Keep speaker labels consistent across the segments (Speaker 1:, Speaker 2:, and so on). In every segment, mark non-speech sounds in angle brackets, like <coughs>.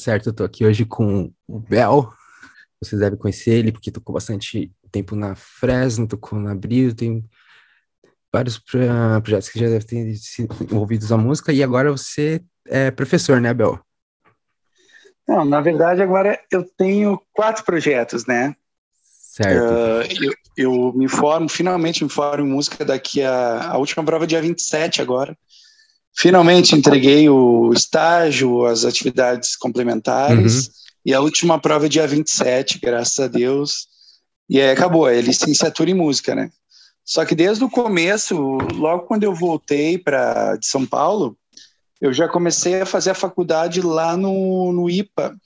Speaker 1: Certo, eu tô aqui hoje com o Bel. Vocês devem conhecer ele, porque tocou bastante tempo na Fresno, tocou na Abril, tem vários pro- projetos que já devem ter sido envolvidos na música, e agora você é professor, né, Bel?
Speaker 2: Não, na verdade, agora eu tenho quatro projetos, né?
Speaker 1: Certo.
Speaker 2: Ah, eu, eu me formo, finalmente me formo em música daqui a, a última prova é dia 27 agora. Finalmente entreguei o estágio, as atividades complementares, e a última prova é dia 27, graças a Deus. E aí acabou, é licenciatura em música, né? Só que desde o começo, logo quando eu voltei para de São Paulo, eu já comecei a fazer a faculdade lá no, no IPA.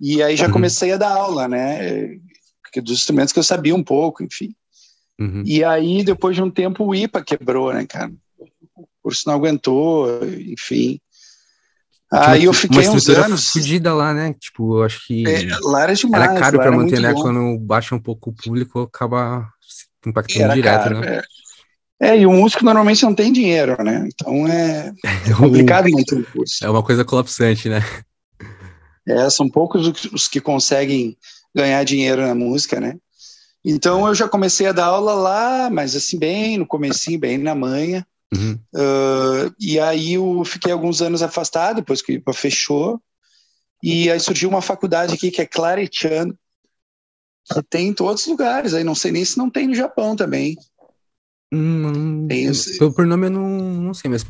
Speaker 2: E aí já
Speaker 1: Uhum.
Speaker 2: comecei a dar aula, né? Porque dos instrumentos que eu sabia um pouco, enfim.
Speaker 1: Uhum.
Speaker 2: E aí, depois de um tempo, o IPA quebrou, né, cara? O curso não aguentou, enfim. Aí eu fiquei uns anos.
Speaker 1: fodida lá, né? Tipo, eu acho que
Speaker 2: É, lá era demais.
Speaker 1: era caro
Speaker 2: era
Speaker 1: manter, né?
Speaker 2: bom.
Speaker 1: Quando baixa um pouco o público, acaba se impactando
Speaker 2: Era
Speaker 1: direto,
Speaker 2: caro,
Speaker 1: né?
Speaker 2: é. É, e o músico normalmente não tem dinheiro, né? Então é <laughs> complicado manter um curso.
Speaker 1: É uma coisa colapsante, né?
Speaker 2: É, são poucos os- os que conseguem ganhar dinheiro na música, né? Então eu já comecei a dar aula lá, mas assim, bem no comecinho, bem na manhã.
Speaker 1: Uhum.
Speaker 2: Ah, e aí eu fiquei alguns anos afastado, depois que fechou. E aí surgiu uma faculdade aqui que é Claretiano, que tem em todos os lugares. Aí não sei nem se não tem no Japão também.
Speaker 1: Hum,
Speaker 2: Tem
Speaker 1: pelo por nome eu não, não sei, mas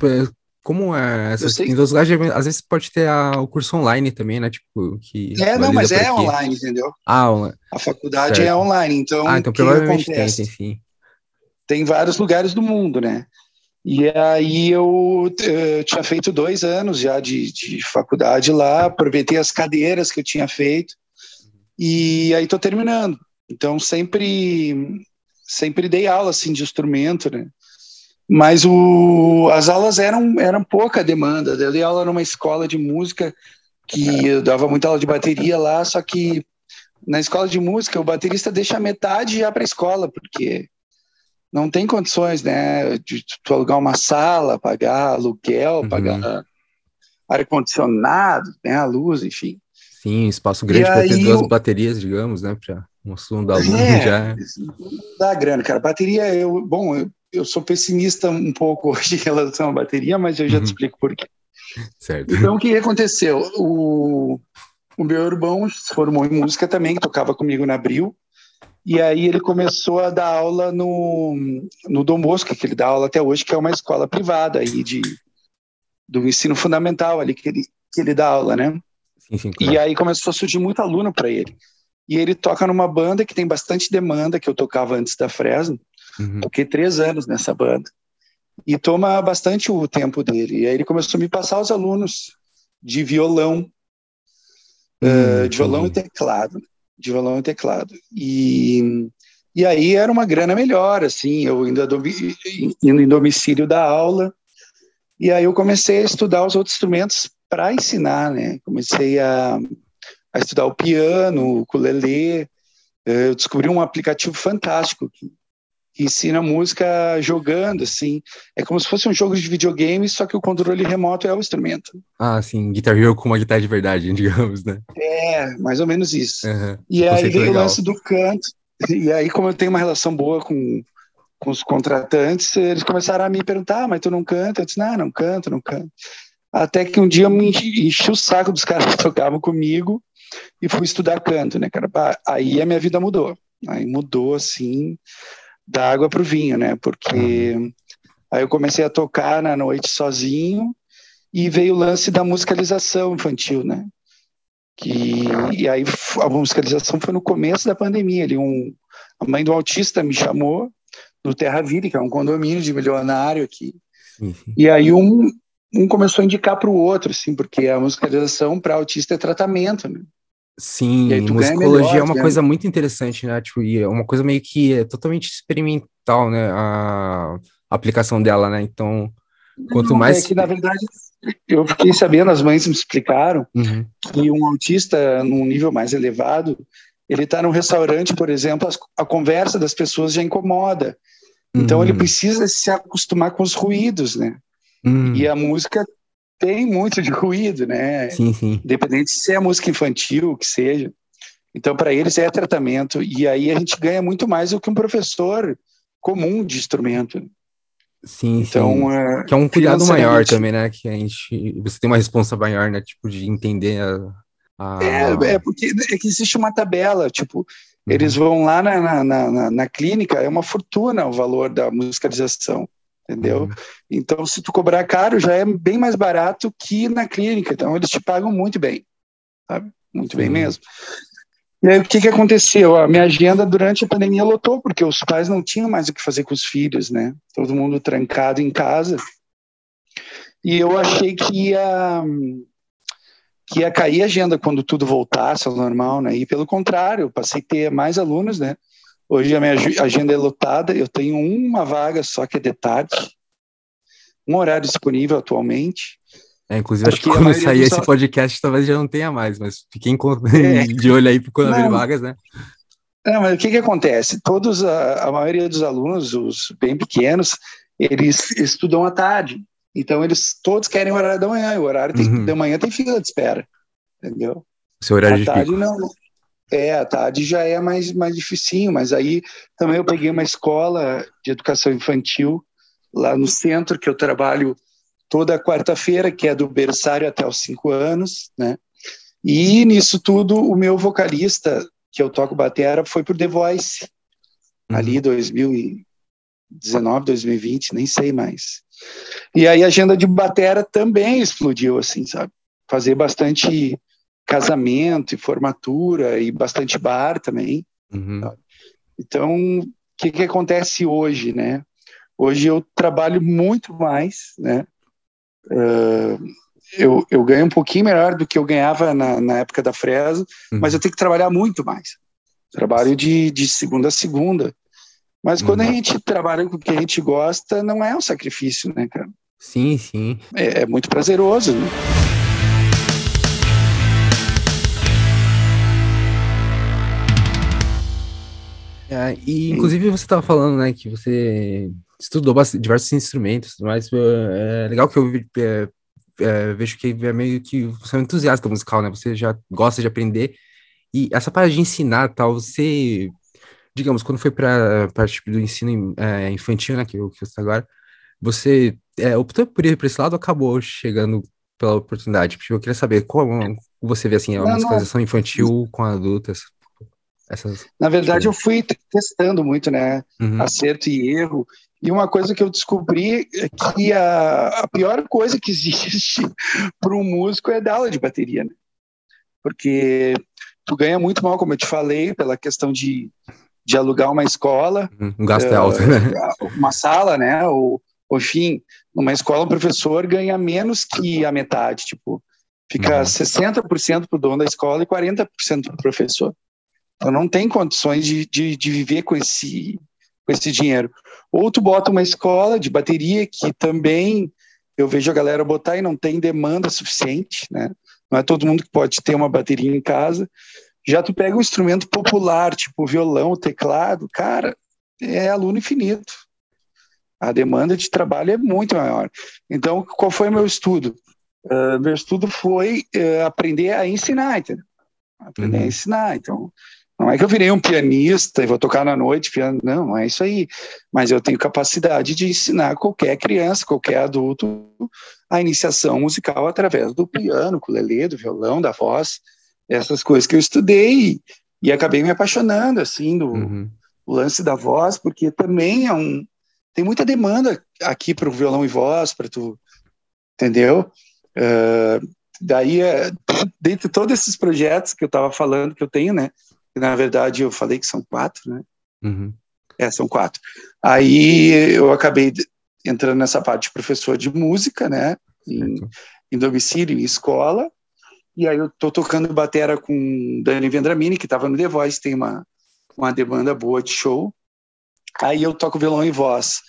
Speaker 1: como é essas em todos os lugares, às vezes pode ter a- o curso online também, né? Tipo, que
Speaker 2: É, não, mas é online, entendeu?
Speaker 1: Ah, online.
Speaker 2: A faculdade
Speaker 1: Certo.
Speaker 2: é online, então
Speaker 1: Ah, então provavelmente tem,
Speaker 2: acontece?
Speaker 1: tem sim.
Speaker 2: tem vários lugares do mundo, né? E aí eu eh, tinha feito dois anos já de, de faculdade lá, aproveitei as cadeiras que eu tinha feito e aí estou terminando. Então sempre sempre dei aula assim de instrumento, né? Mas o, as aulas eram eram pouca demanda. Eu dei aula numa escola de música que eu dava muita aula de bateria lá, só que na escola de música o baterista deixa metade já para a escola, porque não tem condições, né, de tu alugar uma sala, pagar aluguel,
Speaker 1: Uhum.
Speaker 2: pagar ar-condicionado, né, a luz, enfim.
Speaker 1: Sim, espaço grande para ter duas
Speaker 2: o-
Speaker 1: baterias, digamos, né? Para um som da aluno
Speaker 2: É,
Speaker 1: já.
Speaker 2: não dá grana, cara. Bateria, eu, bom, eu, eu sou pessimista um pouco <laughs> hoje em relação à bateria, mas eu já
Speaker 1: Uhum.
Speaker 2: te explico por quê.
Speaker 1: Certo.
Speaker 2: Então, o que aconteceu? O, o meu irmão se formou em música também, que tocava comigo na Abril, e aí ele começou a dar aula no, no Dom Bosco, que ele dá aula até hoje, que é uma escola privada aí de, do ensino fundamental ali que ele, que ele dá aula, né?
Speaker 1: Sim, sim,
Speaker 2: E
Speaker 1: claro.
Speaker 2: aí começou a surgir muito aluno para ele. E ele toca numa banda que tem bastante demanda, que eu tocava antes da Fresno,
Speaker 1: Uhum.
Speaker 2: Toquei três anos nessa banda. E toma bastante o tempo dele. E aí ele começou a me passar os alunos de violão,
Speaker 1: Hum,
Speaker 2: eh, de violão e teclado. De violão e teclado. E, e aí era uma grana melhor, assim, eu domi- indo em domicílio da aula. E aí eu comecei a estudar os outros instrumentos para ensinar, né? Comecei a, a estudar o piano, o ukulele. Eu descobri um aplicativo fantástico que que ensina música jogando, assim. É como se fosse um jogo de videogame, só que o controle remoto é o instrumento.
Speaker 1: Ah, sim, Guitar Hero com uma guitarra de verdade, <laughs> digamos, né?
Speaker 2: É, mais ou menos isso.
Speaker 1: Aham.
Speaker 2: E aí veio o lance do canto. E aí, como eu tenho uma relação boa com, com os contratantes, eles começaram a me perguntar, ah, mas tu não canta? Eu disse, não, não canto, não canto. Até que um dia eu me enchi, o saco dos <laughs> caras que tocavam comigo e fui estudar canto, né, cara? Aí a minha vida mudou. Aí mudou, assim, da água para o vinho, né? Porque aí eu comecei a tocar na noite sozinho e veio o lance da musicalização infantil, né? Que, e aí a musicalização foi no começo da pandemia. Ali um, a mãe do autista me chamou no Terra Vire, que é um condomínio de milionário aqui.
Speaker 1: Sim.
Speaker 2: E aí um, um começou a indicar para o outro, assim, porque a musicalização para autista é tratamento, né?
Speaker 1: Sim, musicologia
Speaker 2: melhor,
Speaker 1: é uma
Speaker 2: ganha-
Speaker 1: coisa muito interessante, né? Tipo, e é uma coisa meio que é totalmente experimental, né? A aplicação dela, né? Então, quanto
Speaker 2: Não,
Speaker 1: mais.
Speaker 2: É que, na verdade, eu fiquei sabendo, as mães me explicaram,
Speaker 1: Uhum,
Speaker 2: que um autista num nível mais elevado, ele está num restaurante, por exemplo, a conversa das pessoas já incomoda. Então ele
Speaker 1: uhum,
Speaker 2: precisa se acostumar com os ruídos, né?
Speaker 1: uhum.
Speaker 2: E a música tem muito de ruído, né?
Speaker 1: Sim, sim.
Speaker 2: Independente se é música infantil, que seja. Então para eles é tratamento e aí a gente ganha muito mais do que um professor comum de instrumento.
Speaker 1: Sim, sim.
Speaker 2: Então, é,
Speaker 1: Que é um cuidado maior também, né? Que a gente. Você tem uma responsa maior, né? Tipo, de entender a. a-
Speaker 2: é, é porque é que existe uma tabela, tipo,
Speaker 1: Uhum.
Speaker 2: Eles vão lá na, na, na- na clínica, é uma fortuna o valor da musicalização, entendeu?
Speaker 1: Uhum.
Speaker 2: Então, se tu cobrar caro, já é bem mais barato que na clínica. Então, eles te pagam muito bem, sabe? Muito bem
Speaker 1: Sim.
Speaker 2: mesmo. E aí, o que, que aconteceu? A minha agenda durante a pandemia lotou, porque os pais não tinham mais o que fazer com os filhos, né? Todo mundo trancado em casa. E eu achei que ia, que ia cair a agenda quando tudo voltasse ao normal, né? E pelo contrário, eu passei a ter mais alunos, né? Hoje a minha ag- agenda é lotada, eu tenho uma vaga só que é de tarde, um horário disponível atualmente.
Speaker 1: É, inclusive, acho que quando sair esse
Speaker 2: al-
Speaker 1: podcast, talvez já não tenha mais, mas fiquem <laughs>
Speaker 2: É.
Speaker 1: de olho aí quando abrir vagas, né?
Speaker 2: Não, mas o que que acontece? Todos, a, a maioria dos alunos, os bem pequenos, eles estudam à tarde. Então, eles todos querem o horário da manhã. E o horário tem,
Speaker 1: Uhum.
Speaker 2: da manhã tem fila de espera, entendeu?
Speaker 1: Seu horário
Speaker 2: à
Speaker 1: de
Speaker 2: tarde
Speaker 1: pico.
Speaker 2: não. É, à tarde já é mais, mais dificinho, mas aí também eu peguei uma escola de educação infantil lá no centro, que eu trabalho toda quarta-feira, que é do berçário até os cinco anos, né? E nisso tudo, o meu vocalista, que eu toco batera, foi pro The Voice,
Speaker 1: Uhum.
Speaker 2: ali 2019, 2020, nem sei mais. E aí a agenda de batera também explodiu, assim, sabe? Fazer bastante casamento e formatura e bastante bar também.
Speaker 1: Uhum.
Speaker 2: Então, o que, que acontece hoje, né? Hoje eu trabalho muito mais, né? Ah, eu, eu ganho um pouquinho melhor do que eu ganhava na, na época da Fresno,
Speaker 1: Uhum.
Speaker 2: mas eu tenho que trabalhar muito mais. Trabalho de, de segunda a segunda. Mas quando a
Speaker 1: Uhum.
Speaker 2: gente trabalha com o que a gente gosta, não é um sacrifício, né, cara?
Speaker 1: Sim, sim.
Speaker 2: É, é muito prazeroso, né?
Speaker 1: É, e inclusive você estava falando, né, que você estudou bastante, diversos instrumentos, mas é legal que eu é, é, vejo que é meio que você é um entusiasta musical, né? Você já gosta de aprender e essa parte de ensinar, tal, você, digamos, quando foi para parte do ensino é, infantil, né, que, eu- que você está agora, você é, optou por ir para esse lado ou acabou chegando pela oportunidade? Porque eu queria saber como você vê assim a
Speaker 2: Não, não.
Speaker 1: musicalização infantil com adultas, essas.
Speaker 2: Na verdade, eu fui testando muito, né?
Speaker 1: Uhum.
Speaker 2: Acerto e erro. E uma coisa que eu descobri é que a, a pior coisa que existe <laughs> para um músico é dar aula de bateria, né? Porque tu ganha muito mal, como eu te falei, pela questão de, de alugar uma escola,
Speaker 1: Um gasto é
Speaker 2: eh,
Speaker 1: alto, né?
Speaker 2: uma sala, né? Ou, ou, enfim, numa escola um professor ganha menos que a metade, tipo, fica
Speaker 1: Uhum.
Speaker 2: 60% para o dono da escola e 40% para o professor. Então não tem condições de, de, de viver com esse, com esse dinheiro. Ou tu bota uma escola de bateria que também eu vejo a galera botar e não tem demanda suficiente, né? Não é todo mundo que pode ter uma bateria em casa. Já tu pega um instrumento popular, tipo violão, teclado, cara, é aluno infinito. A demanda de trabalho é muito maior. Então, qual foi o meu estudo? Uh, meu estudo foi uh, aprender a ensinar, entendeu? Aprender
Speaker 1: Uhum.
Speaker 2: a ensinar. Então, não é que eu virei um pianista e vou tocar na noite, piano, não, não é isso aí. Mas eu tenho capacidade de ensinar qualquer criança, qualquer adulto, a iniciação musical através do piano, ukulele, do violão, da voz, essas coisas que eu estudei e acabei me apaixonando, assim, do
Speaker 1: Uhum.
Speaker 2: lance da voz, porque também é um... Tem muita demanda aqui para o violão e voz, para tu... Entendeu? Uh, daí, é, <coughs> dentre todos esses projetos que eu estava falando, que eu tenho, né? Na verdade, eu falei que são quatro, né?
Speaker 1: Uhum.
Speaker 2: É, são quatro. Aí eu acabei entrando nessa parte de professor de música, né? Em, em domicílio, em escola. E aí eu tô tocando batera com Dani Vendramini, que estava no The Voice, tem uma, uma demanda boa de show. Aí eu toco violão e voz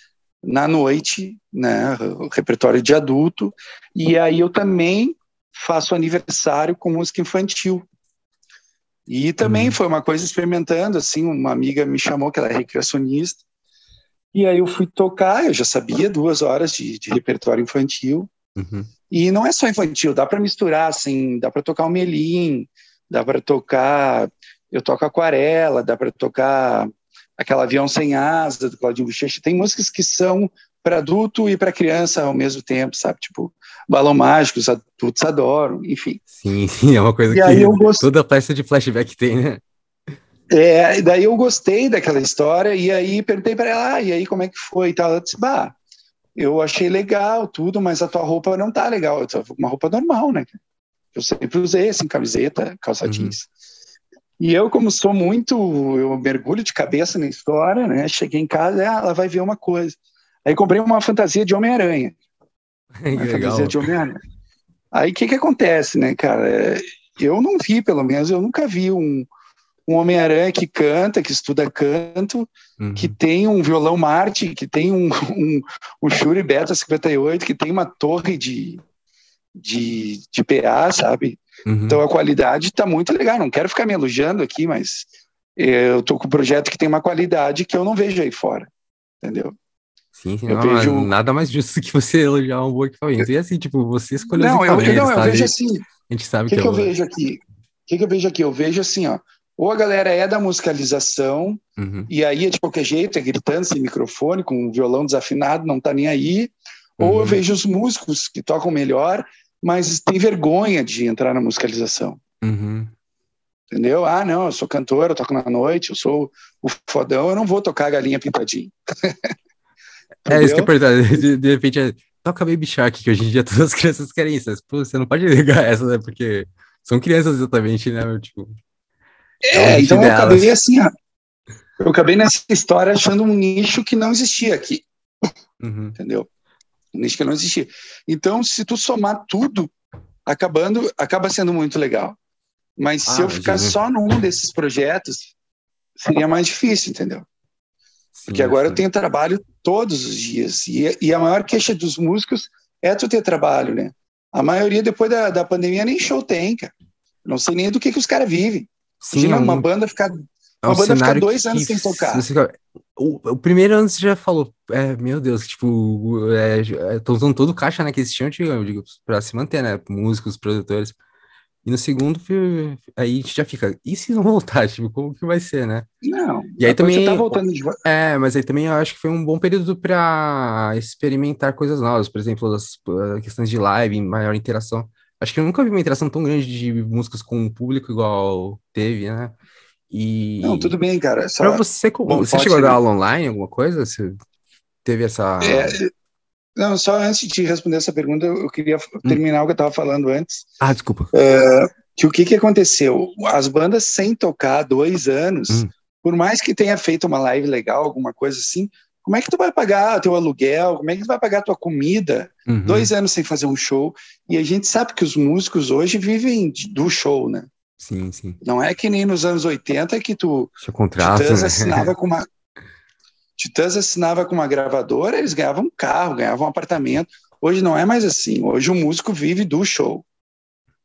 Speaker 2: na noite, né, repertório de adulto, e aí eu também faço aniversário com música infantil. E também uhum. foi uma coisa experimentando, assim, uma amiga me chamou, que ela é recreacionista, e aí eu fui tocar, eu já sabia duas horas de, de repertório infantil,
Speaker 1: uhum.
Speaker 2: e não é só infantil, dá para misturar, assim, dá para tocar o melim, dá para tocar, eu toco aquarela, dá para tocar aquela avião sem asa do Claudinho Bochecha, tem músicas que são para adulto e para criança ao mesmo tempo, sabe? Tipo, Balão Mágico, os adultos adoram, enfim.
Speaker 1: Sim, sim, é uma coisa e que gost... toda peça de flashback tem, né?
Speaker 2: É, daí eu gostei daquela história e aí perguntei para ela, ah, e aí como é que foi e tal? Ela disse, bah, eu achei legal tudo, mas a tua roupa não tá legal, uma roupa normal, né? Eu sempre usei, assim, camiseta, calça uhum. jeans. E eu, como sou muito, eu mergulho de cabeça na história, né? Cheguei em casa, ah, ela vai ver uma coisa. Aí comprei uma fantasia de Homem-Aranha. Fantasia de Homem-Aranha. Aí o que que acontece, né, cara? É, eu não vi, pelo menos, eu nunca vi um, um Homem-Aranha que canta, que estuda canto, uhum. que tem um violão Marte, que tem um, um, um Shure Beta 58, que tem uma torre de, de, de PA, sabe? Uhum. Então a qualidade está muito legal. Não quero ficar me elogiando aqui, mas eu tô com um projeto que tem uma qualidade que eu não vejo aí fora, entendeu?
Speaker 1: Sim, sim não, vejo... nada mais justo que você elogiar um bom equipamento. E assim, tipo, você escolheu
Speaker 2: não, eu, não, eu vejo assim.
Speaker 1: A gente sabe
Speaker 2: que,
Speaker 1: que,
Speaker 2: que eu vejo aqui. O que, que eu vejo aqui? Eu vejo assim, ó. Ou a galera é da musicalização,
Speaker 1: uhum.
Speaker 2: e aí é de qualquer jeito, é gritando sem microfone, com um violão desafinado, não tá nem aí. Uhum. Ou eu uhum. vejo os músicos que tocam melhor, mas tem vergonha de entrar na musicalização.
Speaker 1: Uhum.
Speaker 2: Entendeu? Ah, não, eu sou cantor, eu toco na noite, eu sou o fodão, eu não vou tocar a galinha pintadinha. <laughs>
Speaker 1: É isso que eu pergunto. De, de repente, é, toca Baby Shark, que hoje em dia todas as crianças querem isso. Pô, você não pode ligar essa, né? Porque são crianças exatamente, né? Tipo,
Speaker 2: é, é então delas. eu acabei assim, ó, eu acabei nessa história achando um nicho que não existia aqui.
Speaker 1: Uhum.
Speaker 2: Entendeu? Um nicho que não existia. Então, se tu somar tudo, acabando, acaba sendo muito legal. Mas ah, se eu ficar só num desses projetos, seria mais difícil, entendeu? Porque agora sim. eu tenho trabalho todos os dias. E, e, a maior queixa dos músicos é tu ter trabalho, né? A maioria, depois da, da pandemia, nem show tem, cara. Não sei nem do que, que os caras vivem. Sim, Imagina é um, uma banda ficar. É uma um banda ficar dois anos sem tocar.
Speaker 1: O, o, primeiro ano você já falou, é, meu Deus, tipo, estão é, usando todo o caixa né, que existia, eu digo, pra se manter, né? Músicos, produtores. E no segundo, aí a gente já fica, e se não voltar? <laughs> Tipo, como que vai ser, né?
Speaker 2: Não,
Speaker 1: e aí também.
Speaker 2: Tá voltando de...
Speaker 1: É, mas aí também eu acho que foi um bom período para experimentar coisas novas, por exemplo, as, as questões de live, maior interação. Acho que eu nunca vi uma interação tão grande de músicas com o público igual teve, né? E.
Speaker 2: Não, tudo bem, cara.
Speaker 1: Só... Pra você, Bom, você chegou a dar aula online, alguma coisa? Você teve essa.
Speaker 2: É, não, só antes de responder essa pergunta, eu queria terminar hum. o que eu estava falando antes.
Speaker 1: Ah, desculpa.
Speaker 2: É, que o que, que aconteceu? As bandas sem tocar dois anos, hum. por mais que tenha feito uma live legal, alguma coisa assim, como é que tu vai pagar teu aluguel? Como é que tu vai pagar tua comida? Uhum. Dois anos sem fazer um show. E a gente sabe que os músicos hoje vivem do show, né?
Speaker 1: Sim, sim.
Speaker 2: Não é que nem nos anos 80 que tu
Speaker 1: Seu contrato,
Speaker 2: né? assinava com uma Titãs assinava com uma gravadora, eles ganhavam um carro, ganhavam um apartamento. Hoje não é mais assim. Hoje o músico vive do show.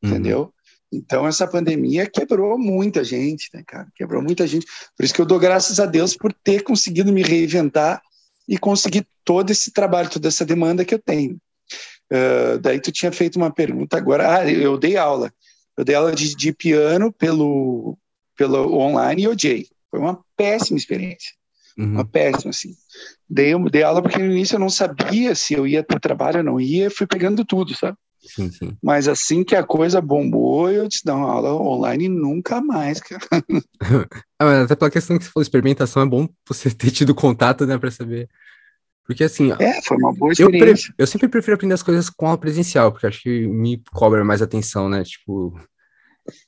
Speaker 2: Uhum. Entendeu? Então essa pandemia quebrou muita gente, né, cara? Quebrou muita gente. Por isso que eu dou graças a Deus por ter conseguido me reinventar e conseguir todo esse trabalho, toda essa demanda que eu tenho. Uh, daí tu tinha feito uma pergunta agora. Ah, eu dei aula. Eu dei aula de, de piano pelo, pelo online e odiei. Foi uma péssima experiência. Uhum. Uma péssima, assim. Dei, dei aula porque no início eu não sabia se eu ia ter trabalho ou não ia, fui pegando tudo, sabe?
Speaker 1: Sim, sim.
Speaker 2: Mas assim que a coisa bombou, eu disse, não, aula online nunca mais, cara. <laughs> <laughs>
Speaker 1: ah, até pela questão que você falou, experimentação, é bom você ter tido contato, né, pra saber. Porque assim.
Speaker 2: É, foi uma boa experiência.
Speaker 1: Eu, eu sempre prefiro aprender as coisas com aula presencial, porque acho que me cobra mais atenção, né? Tipo,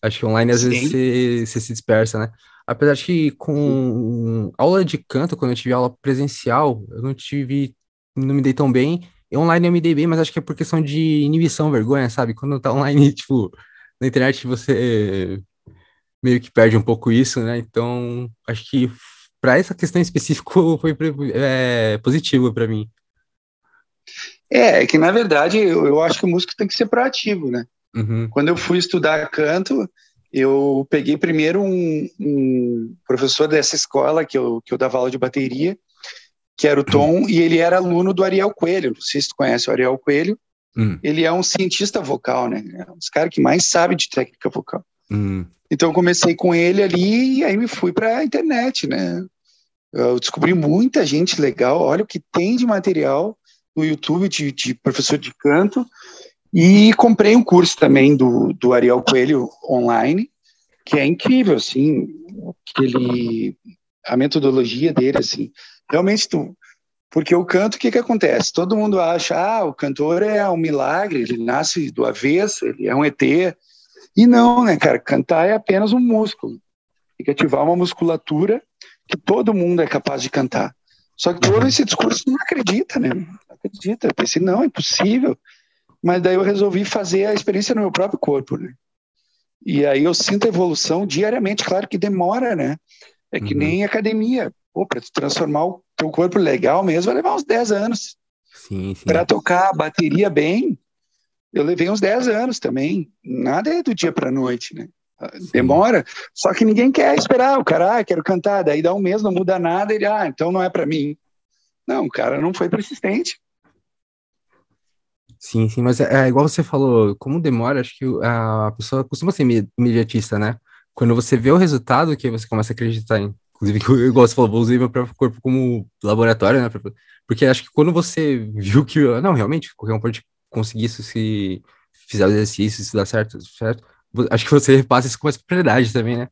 Speaker 1: acho que online às Sim. vezes você, você se dispersa, né? Apesar de que com aula de canto, quando eu tive aula presencial, eu não tive, não me dei tão bem. E online eu me dei bem, mas acho que é por questão de inibição, vergonha, sabe? Quando tá online, <laughs> tipo, na internet você meio que perde um pouco isso, né? Então, acho que para essa questão específica <laughs> foi é, positivo para mim.
Speaker 2: É, é que na verdade eu, eu, acho que o músico tem que ser proativo, né?
Speaker 1: Uhum.
Speaker 2: Quando eu fui estudar canto, eu peguei primeiro um, um, professor dessa escola que eu, que eu dava aula de bateria, que era o Tom, uhum. e ele era aluno do Ariel Coelho. Não sei se tu conhece o Ariel Coelho.
Speaker 1: Uhum.
Speaker 2: Ele é um cientista vocal, né? É um dos caras que mais sabe de técnica vocal.
Speaker 1: Uhum.
Speaker 2: Então eu comecei com ele ali e aí me fui para a internet, né? Eu descobri muita gente legal. Olha o que tem de material no YouTube de, de professor de canto. E comprei um curso também do, do Ariel Coelho online, que é incrível, assim, aquele, a metodologia dele, assim, realmente tu, porque o canto, o que que acontece? Todo mundo acha, ah, o cantor é um milagre, ele nasce do avesso, ele é um ET, e não, né, cara, cantar é apenas um músculo, tem que ativar uma musculatura que todo mundo é capaz de cantar. Só que todo esse discurso não acredita, né? Não acredita. Eu pensei, não, é impossível. Mas daí eu resolvi fazer a experiência no meu próprio corpo, né? E aí eu sinto evolução diariamente, claro que demora, né? É que uhum. nem academia. Pô, para transformar o teu corpo legal mesmo, vai levar uns 10 anos.
Speaker 1: Sim, sim.
Speaker 2: Para tocar a bateria bem, eu levei uns 10 anos também. Nada é do dia para noite, né? Sim. Demora, só que ninguém quer esperar. O cara, ah, quero cantar, daí dá um mês, não muda nada, ele, ah, então não é para mim. Não, o cara não foi persistente.
Speaker 1: Sim, sim, mas é, é, igual você falou, como demora, acho que a pessoa costuma ser imediatista, né? Quando você vê o resultado, que você começa a acreditar em. Inclusive, <laughs> igual você falou, vou usar meu próprio corpo como laboratório, né? Porque acho que quando você viu que, não, realmente, qualquer um pode conseguir isso se fizer o exercício, se dá certo, certo, acho que você repassa isso com mais propriedade também, né?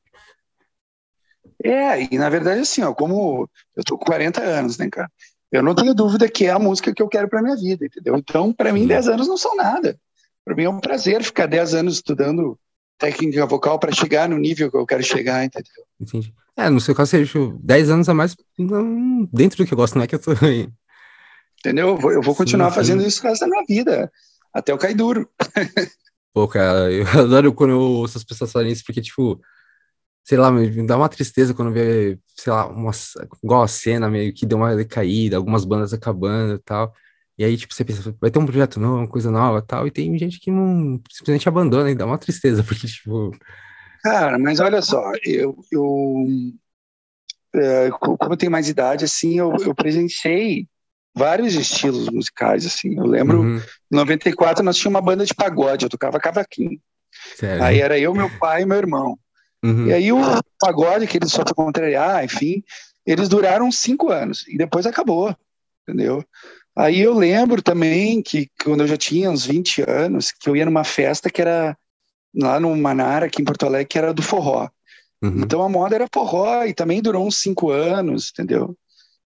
Speaker 2: É, e na verdade, assim, ó, como eu tô com 40 anos, né, cara? Eu não tenho dúvida que é a música que eu quero para minha vida, entendeu? Então, para mim, 10 anos não são nada. Para mim é um prazer ficar 10 anos estudando técnica vocal para chegar no nível que eu quero chegar, entendeu?
Speaker 1: Entendi. É, no seu caso, seja 10 anos a mais não, dentro do que eu gosto, não é que eu tô aí.
Speaker 2: Entendeu? Eu vou, eu vou continuar sim, sim. fazendo isso o resto da minha vida, até eu cair duro.
Speaker 1: Pô, cara, eu <laughs> adoro quando eu ouço as pessoas falarem isso, porque, tipo, sei lá, me dá uma tristeza quando vê, sei lá, uma, igual a cena meio que deu uma decaída, algumas bandas acabando e tal. E aí, tipo, você pensa, vai ter um projeto novo, uma coisa nova e tal, e tem gente que não simplesmente abandona e dá uma tristeza, <laughs> porque, tipo.
Speaker 2: Cara, mas olha só, eu, eu é, como eu tenho mais idade, assim, eu, eu presenciei vários estilos musicais, assim. Eu lembro, uhum. em 94 nós tínhamos uma banda de pagode, eu tocava cavaquinho.
Speaker 1: Sério?
Speaker 2: Aí era eu, meu pai e meu irmão.
Speaker 1: Uhum.
Speaker 2: E aí o pagode, que eles só para contrariar, enfim, eles duraram cinco anos e depois acabou, entendeu? Aí eu lembro também que quando eu já tinha uns 20 anos, que eu ia numa festa que era lá no Manara, aqui em Porto Alegre, que era do forró.
Speaker 1: Uhum.
Speaker 2: Então a moda era forró e também durou uns cinco anos, entendeu?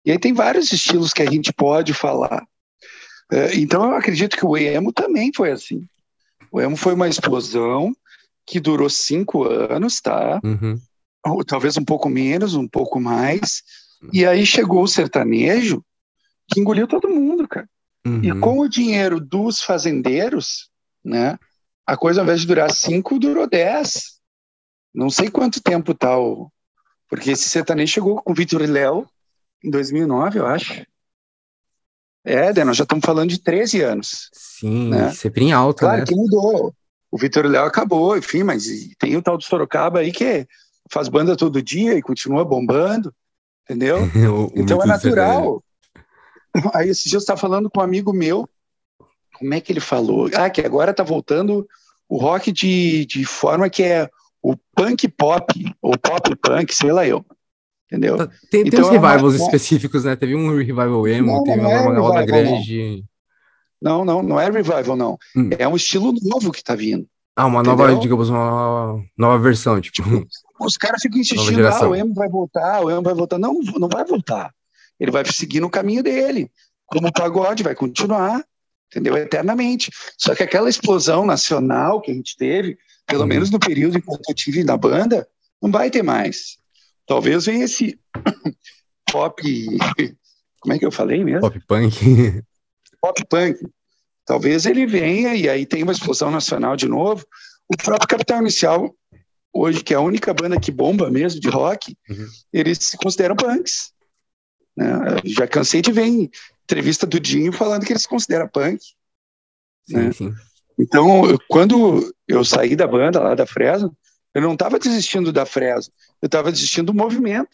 Speaker 2: E aí tem vários estilos que a gente pode falar. É, então eu acredito que o emo também foi assim. O emo foi uma explosão que durou cinco anos, tá?
Speaker 1: Uhum.
Speaker 2: Ou, talvez um pouco menos, um pouco mais. E aí chegou o sertanejo que engoliu todo mundo, cara.
Speaker 1: Uhum.
Speaker 2: E com o dinheiro dos fazendeiros, né? A coisa, ao invés de durar cinco, durou dez. Não sei quanto tempo tal. Tá porque esse sertanejo chegou com o Vitor Léo em 2009, eu acho. É, nós já estamos falando de 13 anos.
Speaker 1: Sim, né? sempre em alta,
Speaker 2: claro
Speaker 1: né?
Speaker 2: que mudou o Vitor Léo acabou, enfim, mas tem o tal do Sorocaba aí que faz banda todo dia e continua bombando, entendeu? <laughs>
Speaker 1: o,
Speaker 2: então é natural. Aí esse dia eu estava falando com um amigo meu, como é que ele falou? Ah, que agora tá voltando o rock de, de forma que é o punk pop, ou pop punk, sei lá eu. Entendeu?
Speaker 1: Tá, tem, então, tem uns é revivals uma... específicos, né? Teve um revival emo, não, teve não uma, é uma grande.
Speaker 2: Não, não, não é revival, não. Hum. É um estilo novo que tá vindo.
Speaker 1: Ah, uma entendeu? nova, digamos, uma nova versão, tipo. tipo
Speaker 2: os caras ficam insistindo, ah, o emo vai voltar, o emo vai voltar. Não, não vai voltar. Ele vai seguir no caminho dele. Como o pagode vai continuar, entendeu? Eternamente. Só que aquela explosão nacional que a gente teve, pelo hum. menos no período que eu tive na banda, não vai ter mais. Talvez venha esse <coughs> pop. Como é que eu falei mesmo?
Speaker 1: Pop punk. <laughs>
Speaker 2: pop punk. Talvez ele venha e aí tem uma explosão nacional de novo, O próprio Capital Inicial, hoje, que é a única banda que bomba mesmo de rock,
Speaker 1: Uhum.
Speaker 2: eles se consideram punks. né? Já cansei de ver em entrevista do Dinho falando que eles se consideram punk.
Speaker 1: Sim,
Speaker 2: né?
Speaker 1: sim.
Speaker 2: Então, quando eu saí da banda lá da Fresno, eu não estava desistindo da Fresno, eu estava desistindo do movimento.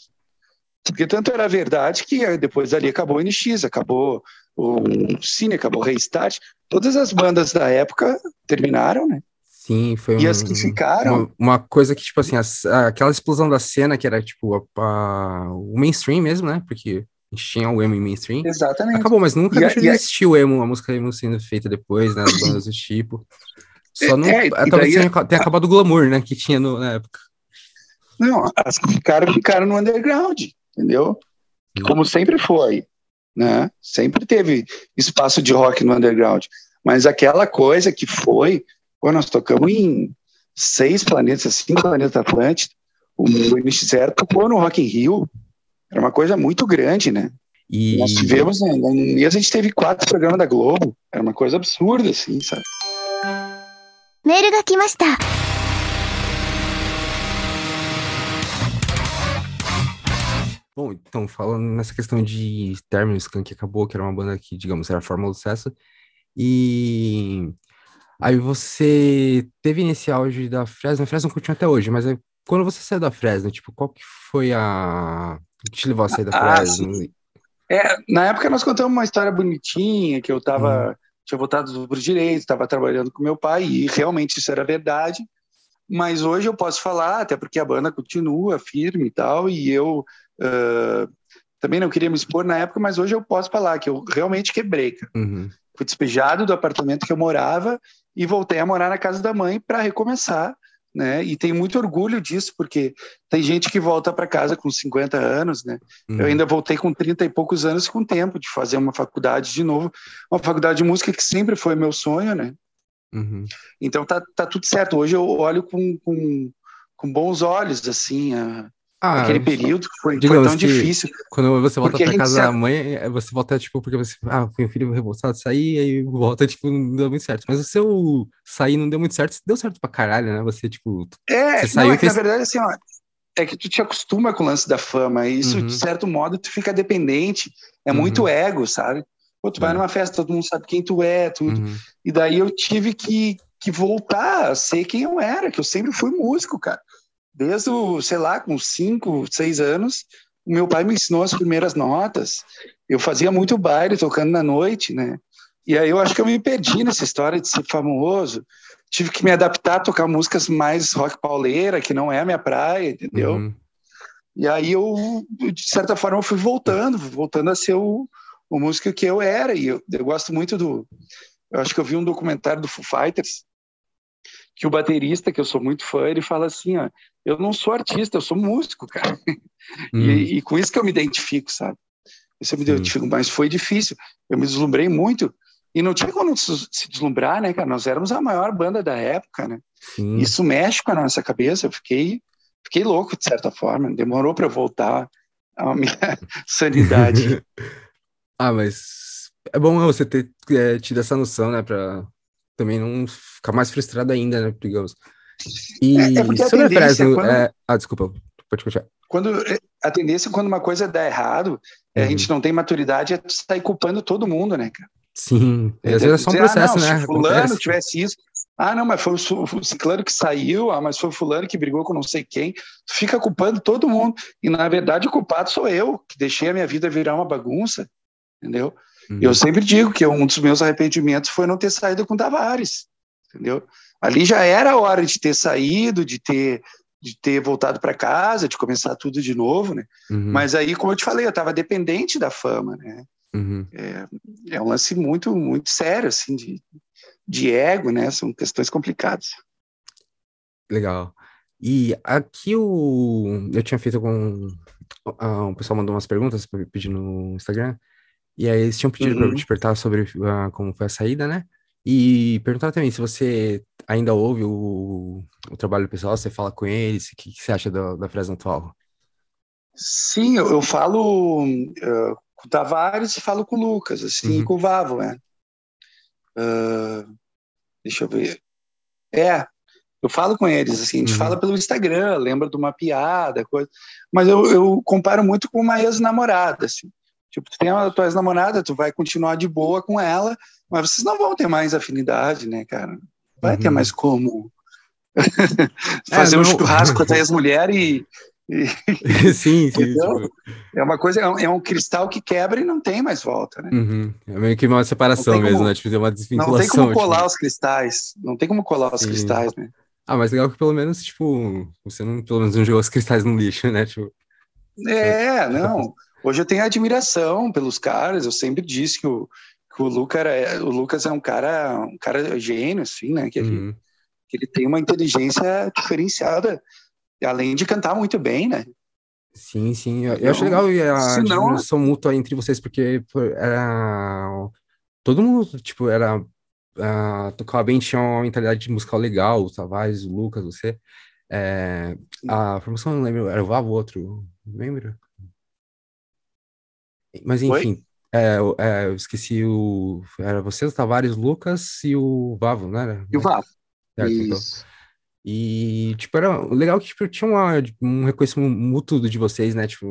Speaker 2: Porque tanto era verdade que eh, depois ali acabou o NX, acabou o Cine, acabou o Restart. Todas as bandas da época terminaram, né?
Speaker 1: Sim, foi
Speaker 2: E
Speaker 1: um-
Speaker 2: as que ficaram,
Speaker 1: uma, uma coisa que, tipo assim, as- aquela explosão da cena que era, tipo, a- a- o mainstream mesmo, né? Porque a gente tinha o emo em mainstream.
Speaker 2: exatamente.
Speaker 1: Acabou, mas nunca
Speaker 2: E a-
Speaker 1: deixou de
Speaker 2: a-
Speaker 1: existir o emo, a música emo sendo feita depois, né? As bandas do tipo. Só não.
Speaker 2: É,
Speaker 1: talvez
Speaker 2: daí-
Speaker 1: tenha, tenha acabado o glamour, né? Que tinha no- na época.
Speaker 2: Não, as que ficaram, ficaram no underground, entendeu? Como sempre foi, né? Sempre teve espaço de rock no underground. Mas aquela coisa que foi, pô, nós tocamos em seis planetas, cinco planetas Atlântico, o NX0 tocou no Rock in Rio, era uma coisa muito grande, né?
Speaker 1: E
Speaker 2: Nós tivemos, né, no mês a gente teve quatro programas da Globo, era uma coisa absurda, assim, sabe?
Speaker 3: メールが来ました。
Speaker 1: Bom, então, falando nessa questão de Terminus, Skunk acabou, que era uma banda que, digamos, era a fórmula do sucesso. E aí você teve nesse auge da Fresno, a Fresno continua até hoje, mas aí, quando você saiu da Fresno, tipo, qual que foi a... o que te levou a sair da
Speaker 2: Ah,
Speaker 1: Fresno?
Speaker 2: É, na época nós contamos uma história bonitinha, que eu tava, tinha voltado para os direitos, estava trabalhando com meu pai, e realmente isso era verdade. Mas hoje eu posso falar, até porque a banda continua firme e tal, e eu ah, também não queria me expor na época, mas hoje eu posso falar que eu realmente quebrei.
Speaker 1: Uhum,
Speaker 2: Fui despejado do apartamento que eu morava e voltei a morar na casa da mãe para recomeçar, né? E tenho muito orgulho disso, porque tem gente que volta para casa com 50 anos, né?
Speaker 1: uhum.
Speaker 2: Eu ainda voltei com 30 e poucos anos com tempo de fazer uma faculdade de novo, uma faculdade de música que sempre foi meu sonho, né?
Speaker 1: Uhum.
Speaker 2: Então tá, tá tudo certo. Hoje eu olho com, com, com bons olhos, assim, a-
Speaker 1: Ah,
Speaker 2: aquele período que foi, foi tão difícil.
Speaker 1: quando você volta pra casa da mãe, é, você volta, tipo, porque você, ah, um filho revoltado sair, aí volta, <laughs> tipo, não deu muito certo. Mas o seu sair não deu muito certo, deu certo pra caralho, né? Você, tipo,
Speaker 2: É,
Speaker 1: Você
Speaker 2: não,
Speaker 1: saiu
Speaker 2: é
Speaker 1: e
Speaker 2: que
Speaker 1: fez-
Speaker 2: na verdade, assim, ó, é que tu te acostuma com o lance da fama, e isso,
Speaker 1: Uhum.
Speaker 2: de certo modo, tu fica dependente. É
Speaker 1: Uhum.
Speaker 2: muito ego, sabe? Pô, tu vai
Speaker 1: É.
Speaker 2: numa festa, todo mundo sabe quem tu é, tudo.
Speaker 1: uhum,
Speaker 2: E daí eu tive que, que voltar a ser quem eu era, que eu sempre fui músico, cara. Desde, o, sei lá, com cinco, seis anos, o meu pai me ensinou as primeiras notas. Eu fazia muito baile tocando na noite, né? E aí eu acho que eu me perdi nessa história de ser famoso. Tive que me adaptar a tocar músicas mais rock pauleira, que não é a minha praia, entendeu?
Speaker 1: uhum.
Speaker 2: E aí eu, de certa forma, eu fui voltando, voltando a ser o, o músico que eu era. E eu, eu gosto muito do. Eu acho que eu vi um documentário do Foo Fighters que o baterista, que eu sou muito fã, ele fala assim: ó, eu não sou artista, eu sou músico, cara.
Speaker 1: Uhum. <laughs>
Speaker 2: E, e com isso que eu me identifico, sabe? Isso eu me identifico, mas foi difícil. Eu me deslumbrei muito. E não tinha como se deslumbrar, né, cara? Nós éramos a maior banda da época, né?
Speaker 1: Sim.
Speaker 2: Isso mexe com a nossa cabeça. Eu fiquei, fiquei louco, de certa forma. Demorou para eu voltar à minha <laughs> sanidade.
Speaker 1: Ah, mas é bom você ter é, tido essa noção, né? Pra também não ficar mais frustrado ainda, né? Digamos. E
Speaker 2: É- é porque
Speaker 1: sobre a Fresno,
Speaker 2: quando-
Speaker 1: é... Ah, desculpa, pode continuar.
Speaker 2: Quando, a tendência, quando uma coisa dá errado, a
Speaker 1: Uhum.
Speaker 2: gente não tem maturidade, é sair culpando todo mundo, né, cara?
Speaker 1: Sim, e às vezes é só um
Speaker 2: Dizer,
Speaker 1: processo,
Speaker 2: ah, não,
Speaker 1: né?
Speaker 2: Se fulano
Speaker 1: Acontece.
Speaker 2: tivesse isso. Ah, não, mas foi o ciclano que saiu, ah, mas foi o fulano que brigou com não sei quem. Tu fica culpando todo mundo. E, na verdade, o culpado sou eu, que deixei a minha vida virar uma bagunça, entendeu?
Speaker 1: Uhum.
Speaker 2: Eu sempre digo que um dos meus arrependimentos foi não ter saído com Tavares, entendeu? Ali já era a hora de ter saído, de ter, de ter voltado para casa, de começar tudo de novo, né?
Speaker 1: Uhum,
Speaker 2: Mas aí, como eu te falei, eu estava dependente da fama, né?
Speaker 1: uhum.
Speaker 2: É um lance muito, muito sério, assim, de, de ego, né? São questões complicadas.
Speaker 1: Legal. E aqui o... eu tinha feito com. ah, o pessoal mandou umas perguntas para pedir no Instagram. E aí eles tinham pedido para eu
Speaker 2: Uhum.
Speaker 1: te perguntar sobre ah, como foi a saída, né? E perguntar também se você ainda ouve o, o trabalho do pessoal, você fala com eles, o que, que você acha da, da Fresno atual?
Speaker 2: Sim, eu, eu falo eh, com o Tavares e falo com o Lucas, assim,
Speaker 1: Uhum.
Speaker 2: com o Vavo, né? Ah, deixa eu ver. É, Eu falo com eles, assim, a gente
Speaker 1: Uhum.
Speaker 2: fala pelo Instagram, lembra de uma piada, coisa. Mas eu, eu comparo muito com uma ex-namorada, assim. Tipo, tu tem a tua ex-namorada, tu vai continuar de boa com ela, mas vocês não vão ter mais afinidade, né, cara? Vai ter
Speaker 1: Uhum.
Speaker 2: mais como <laughs> fazer um
Speaker 1: não-
Speaker 2: churrasco com a tua ex-mulher e, e <laughs>
Speaker 1: sim, sim.
Speaker 2: Entendeu?
Speaker 1: tipo,
Speaker 2: é uma coisa, é um, é um cristal que quebra e não tem mais volta, né?
Speaker 1: uhum. É meio que uma separação
Speaker 2: Não tem
Speaker 1: mesmo,
Speaker 2: como-
Speaker 1: né? Tipo, tem uma
Speaker 2: Não
Speaker 1: desvinculação.
Speaker 2: tem como
Speaker 1: tipo.
Speaker 2: colar os cristais, não tem como colar os
Speaker 1: Sim.
Speaker 2: cristais, né?
Speaker 1: Ah, mas legal que pelo menos, tipo, você não, pelo menos não jogou os cristais no lixo, né? Tipo,
Speaker 2: É, não. Hoje eu tenho admiração pelos caras. Eu sempre disse que o, que o, Luca era, o Lucas é um cara, um cara gênio, assim, né? Que, ele,
Speaker 1: uhum.
Speaker 2: que ele tem uma inteligência diferenciada, além de cantar muito bem, né?
Speaker 1: Sim, sim. Eu, eu acho
Speaker 2: Então,
Speaker 1: legal a
Speaker 2: se não-
Speaker 1: admiração mútua entre vocês, porque era. Todo mundo, tipo, era. ah, tocava bem, tinha uma mentalidade musical legal, o Tavares, o Lucas, você. É, a formação, não lembro, era o Vavo, outro, não lembro? Mas enfim, é, eu- é, eu esqueci o. Era você, o Tavares, o Lucas e o Vavo, não era?
Speaker 2: E o Vavo.
Speaker 1: Certo, então. E, tipo, era legal que, tipo, tinha uma, um reconhecimento mútuo de vocês, né? Tipo,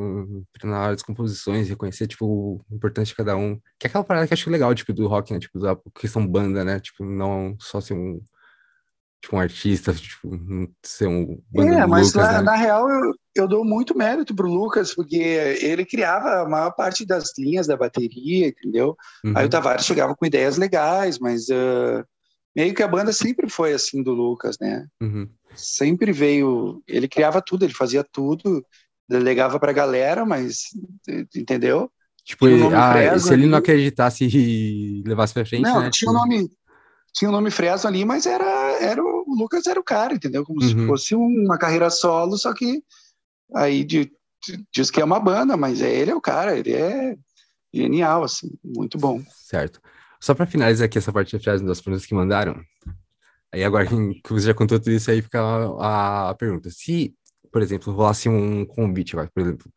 Speaker 1: na hora das composições, reconhecer, tipo, o importante de cada um. Que é aquela parada que eu acho legal, tipo, do rock, né? Tipo, da questão banda, né? Tipo, não só ser um, tipo, um artista, tipo, ser um
Speaker 2: É, mas
Speaker 1: Lucas,
Speaker 2: na,
Speaker 1: né?
Speaker 2: na real eu, eu dou muito mérito pro Lucas, porque ele criava a maior parte das linhas da bateria, entendeu? Aí
Speaker 1: Uhum,
Speaker 2: o Tavares chegava com ideias legais, mas ah, meio que a banda sempre foi assim do Lucas, né?
Speaker 1: uhum.
Speaker 2: Sempre veio, ele criava tudo, ele fazia tudo, delegava pra galera, mas entendeu?
Speaker 1: Tipo, ah, se ele não acreditasse e levasse pra frente,
Speaker 2: Não,
Speaker 1: né?
Speaker 2: tinha o
Speaker 1: tipo,
Speaker 2: nome, tinha o nome Fresno ali, mas era, era o, o Lucas era o cara, entendeu? Como se
Speaker 1: Uhum.
Speaker 2: fosse uma carreira solo, só que aí de- de- diz que é uma banda, mas é, ele é o cara, ele é genial, assim, muito bom.
Speaker 1: Certo. Só para finalizar aqui essa parte de frase das perguntas que mandaram. Aí agora que você já contou tudo isso aí, fica a, a pergunta. Se, por exemplo, rolasse um convite, por exemplo,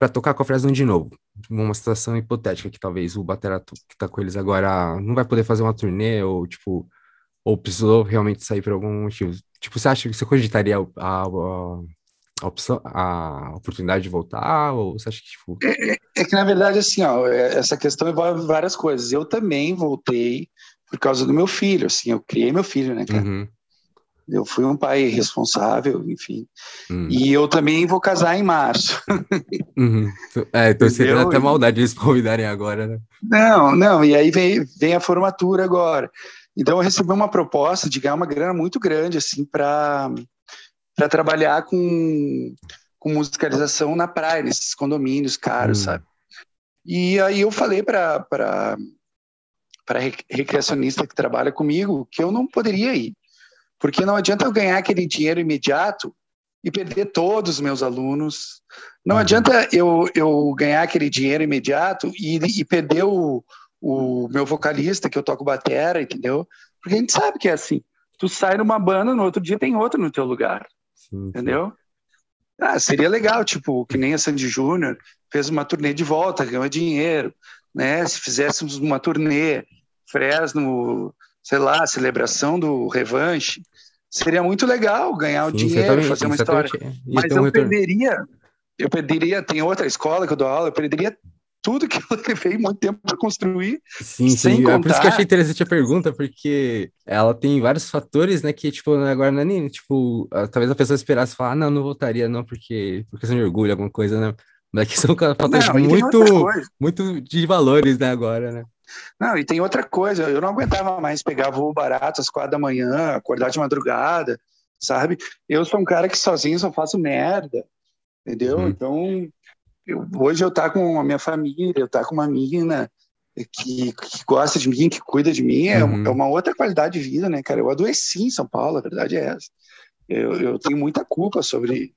Speaker 1: para tocar com a Fresno de novo, uma situação hipotética que talvez o batera que tá com eles agora não vai poder fazer uma turnê ou tipo ou precisou realmente sair por algum motivo. Tipo, você acha que você cogitaria a, a, a opção, a oportunidade de voltar ou você acha que tipo,
Speaker 2: É que, na verdade, assim, ó, é- essa questão envolve várias coisas. Eu também voltei por causa do meu filho, assim, eu criei meu filho, né, cara?
Speaker 1: uhum,
Speaker 2: Eu fui um pai responsável, enfim.
Speaker 1: hum,
Speaker 2: E eu também vou casar em março. <laughs>
Speaker 1: uhum. É, seria
Speaker 2: Entendeu?
Speaker 1: até maldade eles convidarem agora, né?
Speaker 2: Não, não, e aí vem, vem a formatura agora. Então eu recebi uma proposta de ganhar uma grana muito grande, assim, para trabalhar com, com musicalização na praia, nesses condomínios caros,
Speaker 1: Hum.
Speaker 2: sabe? E aí eu falei para para recreacionista que trabalha comigo que eu não poderia ir, porque não adianta eu ganhar aquele dinheiro imediato e perder todos os meus alunos. Não
Speaker 1: Uhum.
Speaker 2: adianta eu, eu ganhar aquele dinheiro imediato e, e perder o, o meu vocalista, que eu toco batera, entendeu? Porque a gente sabe que é assim. Tu sai numa banda, no outro dia tem outro no teu lugar,
Speaker 1: Sim, sim.
Speaker 2: entendeu? Ah, seria legal, tipo, que nem a Sandy Júnior fez uma turnê de volta, ganhou dinheiro, né? Se fizéssemos uma turnê, Fresno, sei lá, celebração do revanche, seria muito legal ganhar o
Speaker 1: Sim,
Speaker 2: dinheiro,
Speaker 1: certamente,
Speaker 2: fazer uma história. Mas
Speaker 1: um
Speaker 2: eu perderia, eu perderia, tem outra escola que eu dou aula, eu perderia tudo que eu <laughs> levei muito tempo para construir.
Speaker 1: Sim,
Speaker 2: sem
Speaker 1: sim. É por isso que eu
Speaker 2: contar-
Speaker 1: achei interessante a pergunta, porque ela tem vários fatores, né, que, tipo, agora não é nem, tipo, talvez a pessoa esperasse falar, ah, não, não voltaria, não, porque, por questão de orgulho, alguma coisa, né? Mas que são fatores
Speaker 2: Não, e tem
Speaker 1: muito, muito de valores, né, agora, né?
Speaker 2: Não, e tem outra coisa, eu não aguentava mais pegar voo barato às quatro da manhã, acordar de madrugada, sabe? Eu sou um cara que sozinho só faço merda, entendeu?
Speaker 1: Uhum.
Speaker 2: Então, eu- hoje eu tá com a minha família, eu tá com uma mina que, que gosta de mim, que cuida de mim, é,
Speaker 1: Uhum.
Speaker 2: é uma outra qualidade de vida, né, cara? Eu adoeci em São Paulo, a verdade é essa. Eu, eu tenho muita culpa sobre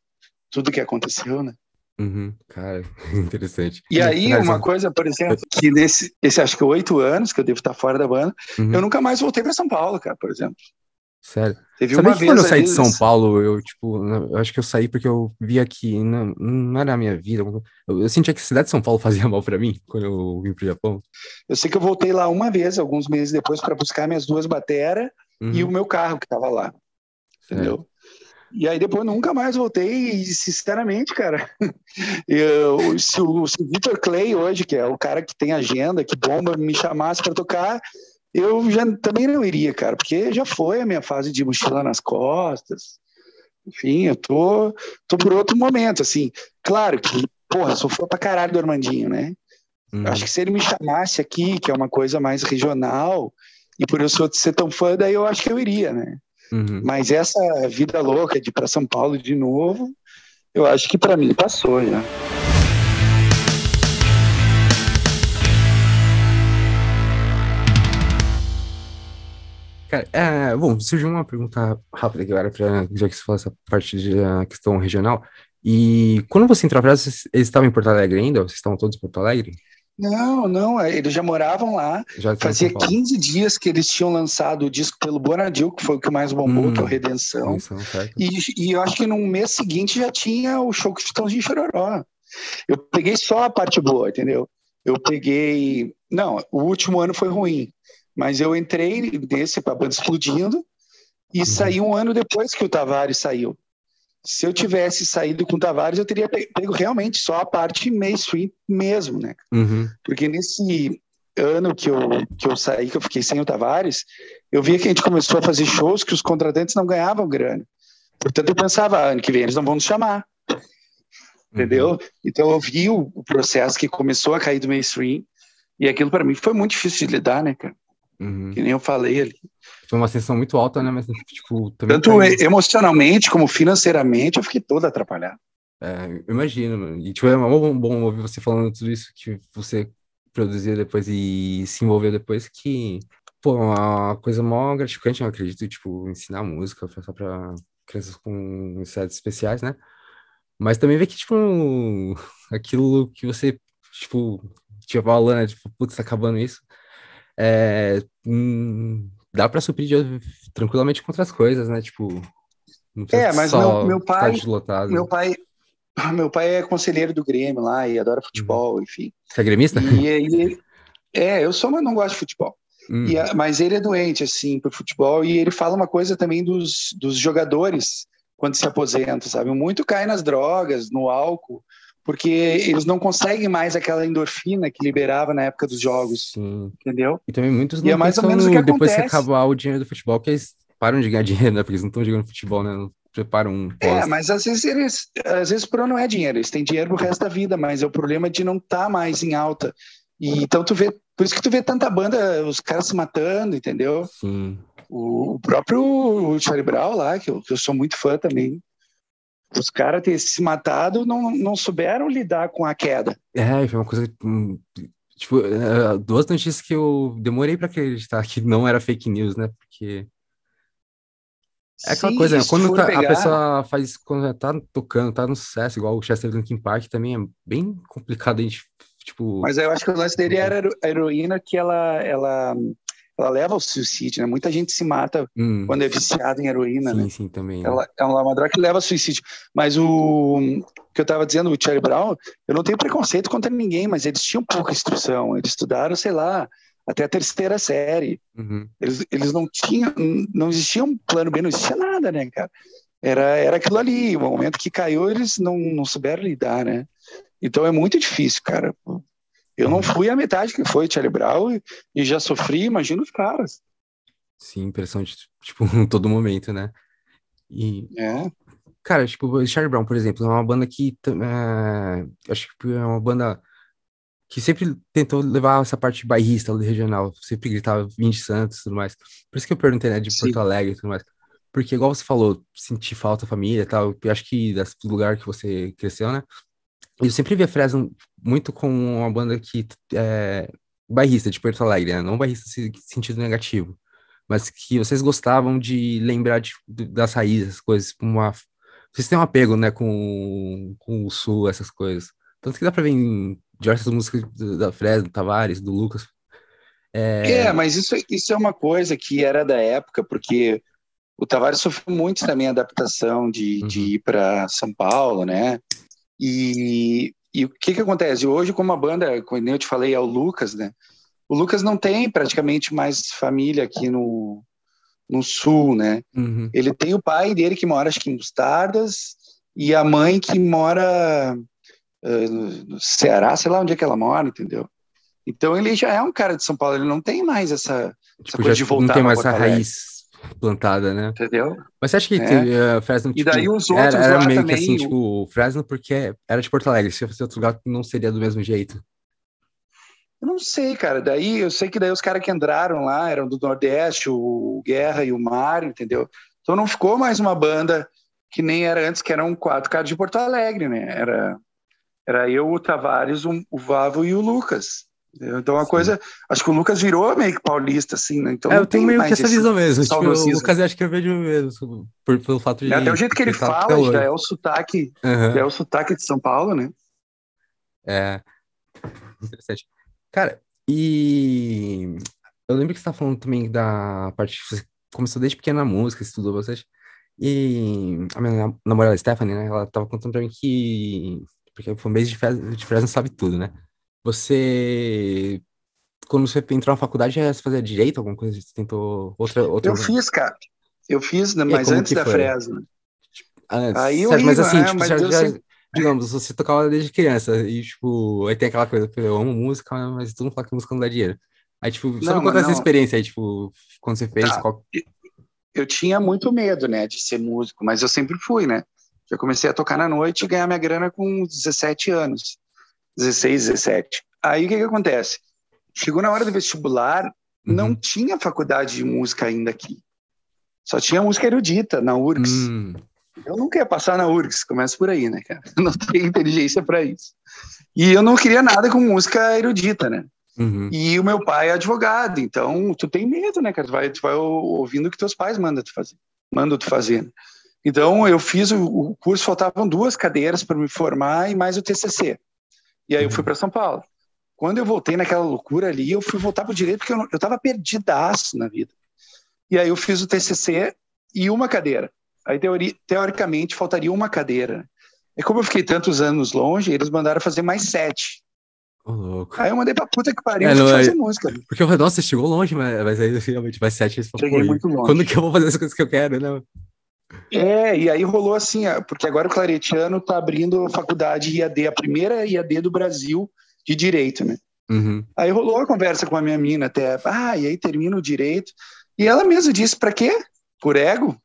Speaker 2: tudo que aconteceu, né?
Speaker 1: Uhum, cara, <laughs> interessante.
Speaker 2: E aí,
Speaker 1: Finalizando.
Speaker 2: uma coisa, por <laughs> exemplo, que nesse, esse acho que oito anos que eu devo estar fora da banda,
Speaker 1: Uhum,
Speaker 2: eu nunca mais voltei para São Paulo, cara, por exemplo.
Speaker 1: Sério.
Speaker 2: Teve
Speaker 1: Sabia
Speaker 2: uma
Speaker 1: que quando eu saí de São Paulo, eu, tipo, eu acho que eu saí porque eu via que não, não era a minha vida. Eu, eu sentia que a cidade de São Paulo <laughs> fazia mal pra mim quando eu vim pro Japão.
Speaker 2: Eu sei que eu voltei lá uma vez, alguns meses depois, para buscar minhas duas bateras e
Speaker 1: Uhum,
Speaker 2: o meu carro que estava lá. entendeu? E aí depois nunca mais voltei, e sinceramente, cara, <laughs> eu, se o, se o Victor Clay hoje, que é o cara que tem agenda, que bomba, me chamasse para tocar, eu já também não iria, cara, porque já foi a minha fase de mochila nas costas. Enfim, eu tô, tô por outro momento, assim. Claro que, porra, sou fã pra caralho do Armandinho, né?
Speaker 1: Uhum.
Speaker 2: Acho que se ele me chamasse aqui, que é uma coisa mais regional, e por eu ser tão fã, daí eu acho que eu iria, né?
Speaker 1: Uhum.
Speaker 2: Mas essa vida louca de ir para São Paulo de novo, eu acho que para mim passou já.
Speaker 1: Cara, é, bom, surgiu uma pergunta rápida agora, pra, já que você falou essa parte da questão regional. E quando você entrou vocês eles estavam em Porto Alegre ainda? Vocês estavam todos em Porto Alegre?
Speaker 2: Não, não, é, eles já moravam lá.
Speaker 1: Já
Speaker 2: Fazia
Speaker 1: São Paulo?
Speaker 2: 15 dias que eles tinham lançado o disco pelo Bonadil, que foi o que mais bombou,
Speaker 1: Hum.
Speaker 2: que é o Redenção.
Speaker 1: Isso, certo?
Speaker 2: E, e eu acho que no mês seguinte já tinha o show que estão de Chororó. Eu peguei só a parte boa, entendeu? Eu peguei. Não, o último ano foi ruim, mas eu entrei nesse a banda explodindo e saí um ano depois que o Tavares saiu. Se eu tivesse saído com o Tavares, eu teria pe- pego realmente só a parte mainstream mesmo, né?
Speaker 1: Uhum.
Speaker 2: Porque nesse ano que eu, que eu saí, que eu fiquei sem o Tavares, eu via que a gente começou a fazer shows que os contratantes não ganhavam grana. Portanto, eu pensava, ah, ano que vem eles não vão nos chamar, entendeu? Então, eu vi o, o processo que começou a cair do mainstream, e aquilo para mim foi muito difícil de lidar, né, cara?
Speaker 1: Uhum.
Speaker 2: Que nem eu falei ali.
Speaker 1: Foi uma sensação muito alta, né? Mas, tipo, também.
Speaker 2: Tanto emocionalmente como financeiramente, eu fiquei todo atrapalhado.
Speaker 1: É, eu imagino, mano. E, tipo, é bom, bom ouvir você falando tudo isso que você produziu depois e se envolveu depois, que, pô, é uma coisa mó gratificante, eu acredito, tipo, ensinar música só pra crianças com necessidades especiais, né? Mas também ver que, tipo, <laughs> aquilo que você, tipo, tinha falando, né? Tipo, putz, tá acabando isso. É, hum, dá pra suprir de- tranquilamente com outras coisas, né? Tipo, não precisa
Speaker 2: É, mas
Speaker 1: só
Speaker 2: meu- meu pai-. Meu pai, <clears throat> meu pai é conselheiro do Grêmio lá e adora futebol, enfim.
Speaker 1: Você é gremista?
Speaker 2: E ele, é, eu sou, mas não gosto de futebol.
Speaker 1: Hum.
Speaker 2: E mas ele é doente, assim, por futebol, e ele fala uma coisa também dos, dos jogadores quando se aposentam, sabe? Muito cai nas drogas, no álcool, porque eles não conseguem mais aquela endorfina que liberava na época dos jogos,
Speaker 1: Sim.
Speaker 2: entendeu?
Speaker 1: E também muitos
Speaker 2: E
Speaker 1: não
Speaker 2: é mais ou menos que
Speaker 1: depois que acabar o dinheiro do futebol, que eles param de ganhar <laughs> dinheiro, né? Porque eles não estão jogando futebol, né? Não preparam um
Speaker 2: É, mas às vezes eles, às vezes o problema não é dinheiro, eles têm dinheiro pro resto da vida, mas é o problema de não estar mais em alta. E então tu vê, por isso que tu vê tanta banda, os caras se matando, entendeu?
Speaker 1: Sim.
Speaker 2: O, o próprio Charlie Brown lá, que eu, que eu sou muito fã também, os caras terem se matado não, não souberam lidar com a queda.
Speaker 1: É, foi uma coisa. hum, Tipo, é, duas notícias que eu demorei pra acreditar que não era fake news, né? Porque é aquela
Speaker 2: Sim,
Speaker 1: coisa, né? Quando tá- a
Speaker 2: pegar-
Speaker 1: pessoa faz, quando tá tocando, tá no sucesso, igual o Chester Linkin Park, também é bem complicado a gente, tipo.
Speaker 2: Mas eu acho que o lance dele era a hero- a heroína que ela, ela, ela leva ao suicídio, né? Muita gente se mata
Speaker 1: hum,
Speaker 2: quando é viciado em heroína, né?
Speaker 1: sim, sim, também. né?
Speaker 2: Ela é uma droga que leva ao suicídio. Mas o que eu estava dizendo, o Charlie Brown, eu não tenho preconceito contra ninguém, mas eles tinham pouca instrução. Eles estudaram, sei lá, até a terceira série.
Speaker 1: Uhum.
Speaker 2: Eles, eles não tinham, não existia um plano B, não existia nada, né, cara? Era, era aquilo ali. O momento que caiu, eles não, não souberam lidar, né? Então é muito difícil, cara. Eu não fui a metade que foi Charlie Brown e, e já sofri, imagina os caras.
Speaker 1: Sim, impressão de, tipo, <laughs> em todo momento, né? E,
Speaker 2: É.
Speaker 1: cara, tipo, o Charlie Brown, por exemplo, é uma banda que, é, acho que é uma banda que sempre tentou levar essa parte bairrista, regional, sempre gritava Vim de Santos e tudo mais. Por isso que eu perguntei, né, de
Speaker 2: Sim.
Speaker 1: Porto Alegre e tudo mais. Porque, igual você falou, sentir falta da família e tal, eu acho que desse lugar que você cresceu, né? Eu sempre via Fresno muito como uma banda que é bairrista de Porto Alegre, né? Não bairrista em sentido negativo, mas que vocês gostavam de lembrar de- das raízes, essas coisas, uma... Vocês têm um apego, né, com, com o Sul, essas coisas. Tanto que dá pra ver em diversas músicas da Fresno, do Tavares, do Lucas.
Speaker 2: É, mas isso, isso é uma coisa que era da época, porque o Tavares sofreu muito também a adaptação de,
Speaker 1: Uhum.
Speaker 2: de ir para São Paulo, né? E, e o que que acontece? Hoje, como a banda, como eu te falei, é o Lucas, né? O Lucas não tem praticamente mais família aqui no, no sul, né?
Speaker 1: Uhum.
Speaker 2: Ele tem o pai dele que mora, acho que em Mostardas, e a mãe que mora uh, no Ceará, sei lá onde é que ela mora, entendeu? Então ele já é um cara de São Paulo, ele não tem mais essa,
Speaker 1: Tipo,
Speaker 2: coisa
Speaker 1: já
Speaker 2: de voltar
Speaker 1: não tem mais essa raiz plantada, né?
Speaker 2: entendeu?
Speaker 1: Mas você acha que
Speaker 2: É.
Speaker 1: teve, uh, Fresno,
Speaker 2: E
Speaker 1: tipo,
Speaker 2: daí os
Speaker 1: era,
Speaker 2: outros
Speaker 1: era
Speaker 2: lá
Speaker 1: meio
Speaker 2: também,
Speaker 1: que assim,
Speaker 2: o-
Speaker 1: tipo, Fresno porque era de Porto Alegre, se fosse outro lugar não seria do mesmo jeito.
Speaker 2: Eu não sei, cara. Daí eu sei que daí os caras que entraram lá eram do Nordeste, o Guerra e o Mário, entendeu? Então não ficou mais uma banda que nem era antes, que eram quatro caras de Porto Alegre, né? Era, era eu, o Tavares, o, o Vavo e o Lucas. Então a
Speaker 1: Sim.
Speaker 2: coisa. Acho que o Lucas virou meio que paulista, assim, né? Então
Speaker 1: é,
Speaker 2: não
Speaker 1: eu tenho meio que essa visão mesmo. Tipo, o. Lucas acho que eu vejo mesmo, por, pelo fato de.
Speaker 2: Até o jeito que ele fala já é o sotaque,
Speaker 1: Aham.
Speaker 2: já é o sotaque de São Paulo, né?
Speaker 1: É. Interessante. Cara, e eu lembro que você tá falando também da parte que você começou desde pequena na música, estudou bastante. E a minha nam- namorada Stephanie, né, ela tava contando pra mim que, porque foi um mês de Fresno, de Fresno sabe tudo, né? Você, quando você entrou na faculdade, já você fazia direito, alguma coisa? Você tentou outra, outra...
Speaker 2: Eu fiz, cara. Eu fiz, né, mas antes da? Fresno.
Speaker 1: Antes,
Speaker 2: Aí
Speaker 1: certo, mas assim,
Speaker 2: né?
Speaker 1: tipo,
Speaker 2: Mas
Speaker 1: já,
Speaker 2: eu
Speaker 1: digamos, você tocava desde criança e, tipo, aí tem aquela coisa, eu amo música, mas todo mundo fala que música não dá dinheiro. Aí, tipo, só
Speaker 2: Não,
Speaker 1: me conta
Speaker 2: mas
Speaker 1: essa experiência aí, tipo, quando você fez,
Speaker 2: Tá.
Speaker 1: qual...
Speaker 2: eu tinha muito medo, né, de ser músico, mas eu sempre fui, né? Já comecei a tocar na noite e ganhar minha grana com 17 anos. 16, 17. Aí o que que acontece? Chegou na hora do vestibular, não
Speaker 1: Uhum.
Speaker 2: tinha faculdade de música ainda aqui. Só tinha música erudita na URGS.
Speaker 1: Hum,
Speaker 2: Eu não queria passar na URGS, começa por aí, né, cara? Eu <laughs> não tenho inteligência para isso. E eu não queria nada com música erudita, né?
Speaker 1: uhum.
Speaker 2: E o meu pai é advogado, então tu tem medo, né, cara? Tu vai, tu vai ouvindo o que teus pais mandam tu fazer. Mandam tu fazer. Então eu fiz o, o curso, faltavam duas cadeiras para me formar e mais o TCC. E aí eu fui para São Paulo. Quando eu voltei naquela loucura ali, eu fui voltar pro direito porque eu, não- eu tava perdidaço na vida. E aí eu fiz o TCC e uma cadeira. Aí teori, teoricamente faltaria uma cadeira. E como eu fiquei tantos anos longe, eles mandaram fazer mais sete.
Speaker 1: Louco.
Speaker 2: Aí eu mandei pra puta que pariu
Speaker 1: É, não,
Speaker 2: fazer
Speaker 1: é-
Speaker 2: música.
Speaker 1: Porque eu falei, nossa, você chegou longe, mas, mas aí realmente vai sete, fala,
Speaker 2: Cheguei muito longe.
Speaker 1: quando que eu vou fazer as coisas que eu quero, né?
Speaker 2: É, e aí rolou assim, porque agora o Claretiano tá abrindo a faculdade IAD, a primeira IAD do Brasil de Direito, né?
Speaker 1: Uhum.
Speaker 2: Aí rolou a conversa com a minha mina até, ah, e aí termina o Direito. E ela mesma disse, pra quê? Por ego?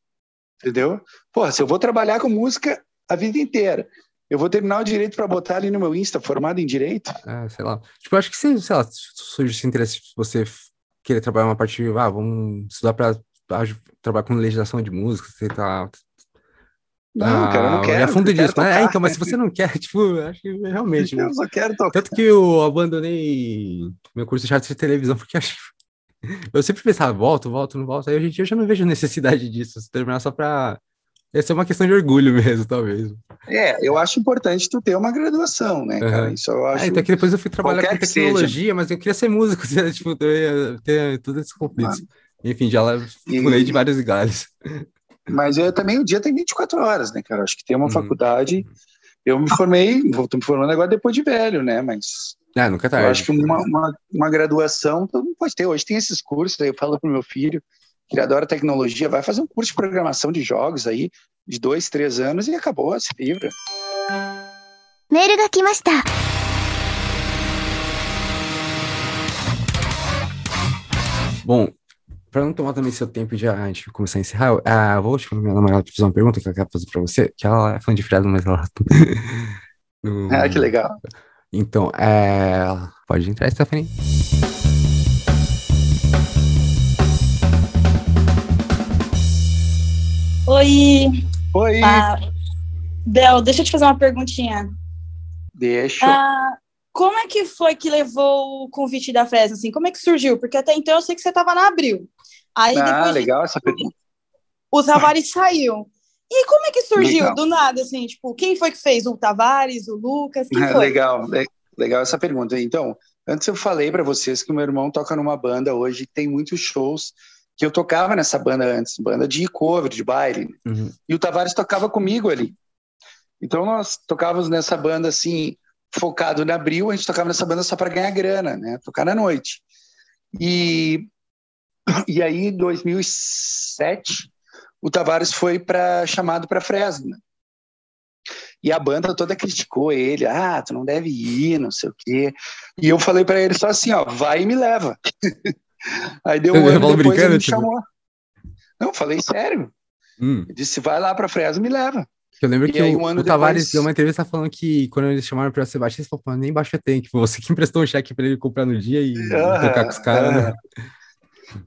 Speaker 2: Entendeu? Pô, se eu vou trabalhar com música a vida inteira, eu vou terminar o Direito pra botar ali no meu Insta, formado em Direito?
Speaker 1: Ah, sei lá. Tipo, eu acho que se, sei lá, surge esse interesse você querer trabalhar uma parte, ah, vamos estudar pra trabalhar com legislação de música, você tá
Speaker 2: Não, cara, eu não
Speaker 1: Ah,
Speaker 2: quero.
Speaker 1: a fundo disso. Mas, é, então, mas se você não quer, <laughs> tipo, eu acho que realmente.
Speaker 2: Eu só quero tocar.
Speaker 1: Tanto que eu abandonei meu curso de teatro de televisão, porque eu acho. <laughs> Eu sempre pensava, volto, volto, não volto. Aí hoje em dia eu já não vejo necessidade disso. Se terminar só pra. Ia ser uma questão de orgulho <laughs> mesmo, talvez.
Speaker 2: É, eu acho importante tu ter uma graduação, né, cara?
Speaker 1: Aham.
Speaker 2: Isso eu acho.
Speaker 1: Ah, então que depois eu fui trabalhar
Speaker 2: qualquer
Speaker 1: com tecnologia, mas eu queria ser músico, tipo, eu ia ter todos esses conflitos. Enfim, já
Speaker 2: e...
Speaker 1: pulei de vários galhos.
Speaker 2: Mas eu também, o dia tem 24 horas, né, cara? Acho que tem uma
Speaker 1: uhum.
Speaker 2: faculdade. Eu me formei, estou me formando agora depois de velho, né? Mas.
Speaker 1: É, nunca tá.
Speaker 2: Eu acho que uma, uma, uma graduação, não pode ter. Hoje tem esses cursos aí, eu falo pro meu filho, que ele adora tecnologia, vai fazer um curso de programação de jogos aí, de dois, três anos, e acabou, se livra.
Speaker 1: Bom, pra não tomar também seu tempo e já a gente começar a encerrar, ah, eu vou chamar minha namorada pra fazer uma pergunta que ela quer fazer pra você, que ela é fã de Fresno, mas ela. <laughs> Não-
Speaker 2: Ah, que legal.
Speaker 1: Então, é... pode entrar, Stephanie.
Speaker 4: Oi,
Speaker 2: Oi,
Speaker 4: ah, Bel, deixa eu te fazer uma perguntinha.
Speaker 2: deixa.
Speaker 4: Ah, como é que foi que levou o convite da Fresno, assim? Como é que surgiu? Porque até então eu sei que você estava na Abril. Aí
Speaker 2: ah,
Speaker 4: depois
Speaker 2: legal essa pergunta.
Speaker 4: o Tavares saiu. E como é que surgiu
Speaker 2: Legal.
Speaker 4: do nada, assim? Tipo, quem foi que fez? O Tavares, o Lucas? Quem <laughs> foi?
Speaker 2: legal, le- legal essa pergunta. Então, antes eu falei para vocês que o meu irmão toca numa banda hoje que tem muitos shows que eu tocava nessa banda antes, banda de cover, de baile.
Speaker 1: Uhum.
Speaker 2: E o Tavares tocava comigo ali. Então nós tocávamos nessa banda assim, focado na Abril, a gente tocava nessa banda só para ganhar grana, né? Tocar na noite. E E aí, em 2007, o Tavares foi para chamado para Fresno. E a banda toda criticou ele. Ah, tu não deve ir, não sei o quê. E eu falei para ele só assim, ó, vai e me leva. <laughs> aí deu um ano depois ele me
Speaker 1: tipo?
Speaker 2: chamou. Não, falei sério.
Speaker 1: Hum.
Speaker 2: Eu disse, vai lá para Fresno e me leva.
Speaker 1: Eu lembro
Speaker 2: E
Speaker 1: que
Speaker 2: aí,
Speaker 1: o,
Speaker 2: um ano
Speaker 1: o Tavares
Speaker 2: depois-
Speaker 1: deu uma entrevista falando que quando eles chamaram pra ser baixista, ele falou, "Pô, nem baixa tem, que você que emprestou um cheque pra ele comprar no dia e
Speaker 2: Aham,
Speaker 1: tocar com os caras, né?
Speaker 2: aham.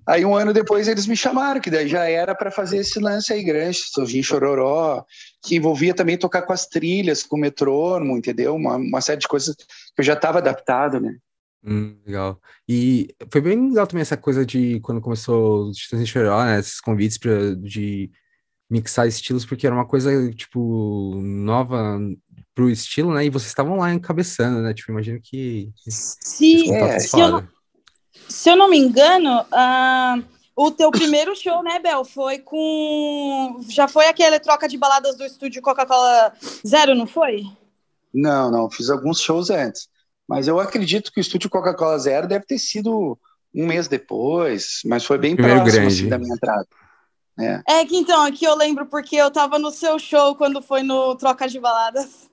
Speaker 2: Aí um ano depois eles me chamaram, que daí já era para fazer esse lance aí grande, Sorginho Chororó, que envolvia também tocar com as trilhas, com o metrônomo, entendeu? Uma, uma série de coisas que eu já estava adaptado, né?
Speaker 1: Hum, legal. E foi bem legal também essa coisa de quando começou o de Choró, né? Esses convites pra, de mixar estilos, porque era uma coisa, tipo, nova pro estilo, né? E vocês estavam lá encabeçando, né? Tipo, imagino que
Speaker 4: Se,
Speaker 2: é,
Speaker 1: é
Speaker 4: se, eu não, se eu não me engano, ah, o teu primeiro show, né, Bel, foi com. Já foi aquela troca de baladas do estúdio Coca-Cola Zero, não foi?
Speaker 2: Não, não, fiz alguns shows antes. Mas eu acredito que o estúdio Coca-Cola Zero deve ter sido um mês depois, mas foi bem
Speaker 1: Primeiro
Speaker 2: próximo
Speaker 1: grande.
Speaker 2: assim, da minha entrada. É.
Speaker 4: É que então, aqui eu lembro porque eu tava no seu show quando foi no Troca de Baladas.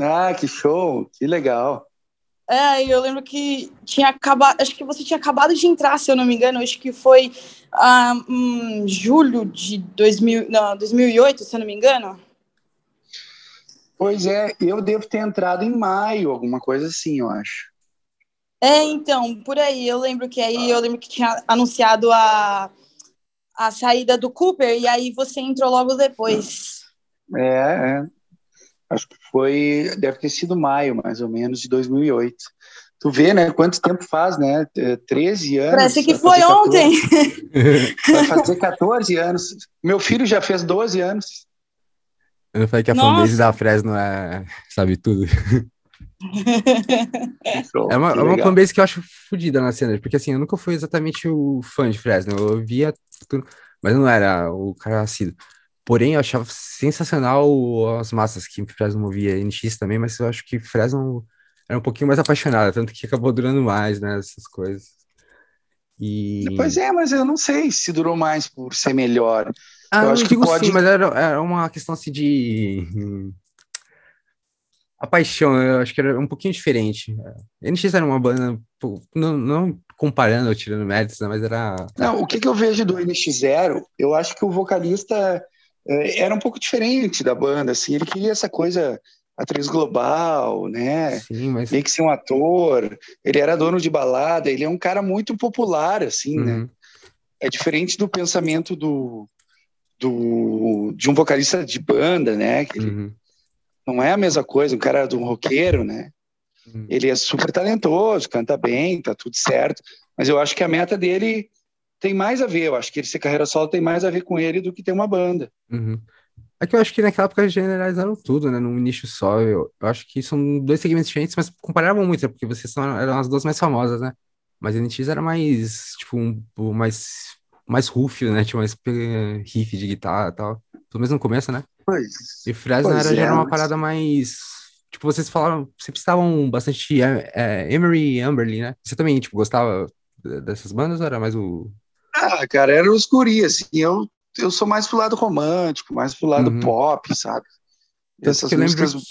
Speaker 2: Ah, que show, que legal.
Speaker 4: É, eu lembro que tinha acabado, acho que você tinha acabado de entrar, se eu não me engano, acho que foi ah, em julho de 2000, não, 2008, se eu não me engano.
Speaker 2: Pois é, eu devo ter entrado em maio, alguma coisa assim, eu acho.
Speaker 4: É, então, por aí, eu lembro que aí eu lembro que tinha anunciado a, a saída do Cooper e aí você entrou logo depois.
Speaker 2: É, é. Acho que foi, deve ter sido maio, mais ou menos, de 2008. Tu vê, né, quanto tempo faz, né? É, 13 anos.
Speaker 4: Parece que foi
Speaker 2: fazer 14
Speaker 4: ontem.
Speaker 2: Vai fazer 14 anos. Meu filho já fez 12 anos.
Speaker 1: Eu não falei que a fanbase da Fresno é, sabe tudo. É uma, é uma fanbase que eu acho fodida na cena, porque assim, eu nunca fui exatamente o fã de Fresno, eu via tudo, mas não era o cara assíduo. Porém, eu achava sensacional as massas que Fresno movia, NX também, mas eu acho que Fresno era um pouquinho mais apaixonada, tanto que acabou durando mais, né, essas coisas. E...
Speaker 2: Pois é, mas eu não sei se durou mais por ser melhor.
Speaker 1: Ah,
Speaker 2: eu acho que pode-
Speaker 1: sim, mas era, era uma questão assim de. A paixão, eu acho que era um pouquinho diferente. NX era uma banda, não, não comparando ou tirando méritos, né, mas era.
Speaker 2: Não, o que, que eu vejo do NX0, eu acho que o vocalista eh, era um pouco diferente da banda, assim, ele queria essa coisa, atriz global, né?
Speaker 1: Sim, mas.
Speaker 2: Meio que ser um ator, ele era dono de balada, ele é um cara muito popular, assim, né?
Speaker 1: Uhum,
Speaker 2: É diferente do pensamento do, do de um vocalista de banda, né? Que
Speaker 1: uhum,
Speaker 2: não é a mesma coisa, um cara de um roqueiro, né?
Speaker 1: Uhum.
Speaker 2: Ele é super talentoso, canta bem, tá tudo certo. Mas eu acho que a meta dele tem mais a ver. Eu acho que ele ser carreira solo tem mais a ver com ele do que ter uma banda.
Speaker 1: Uhum. É que eu acho que naquela época generalizaram tudo, né? Num nicho só. Eu, eu acho que são dois segmentos diferentes, mas comparavam muito, né? Porque vocês são, eram as duas mais famosas, né? Mas a NX era mais, tipo, um, um mais, mais rúfio, né? Tinha mais riff de guitarra e tal. Pelo menos no começo, né?
Speaker 2: Pois.
Speaker 1: E Fresno era, já
Speaker 2: é,
Speaker 1: era uma
Speaker 2: mas-
Speaker 1: parada mais. Tipo, vocês falaram, sempre estavam bastante é, é, Emery e Amberley, né? Você também, tipo, gostava dessas bandas ou era mais o.
Speaker 2: Ah, cara, era os guri, assim. Eu, eu sou mais pro lado romântico, mais pro lado
Speaker 1: Uhum.
Speaker 2: pop, sabe? Essas músicas
Speaker 1: o-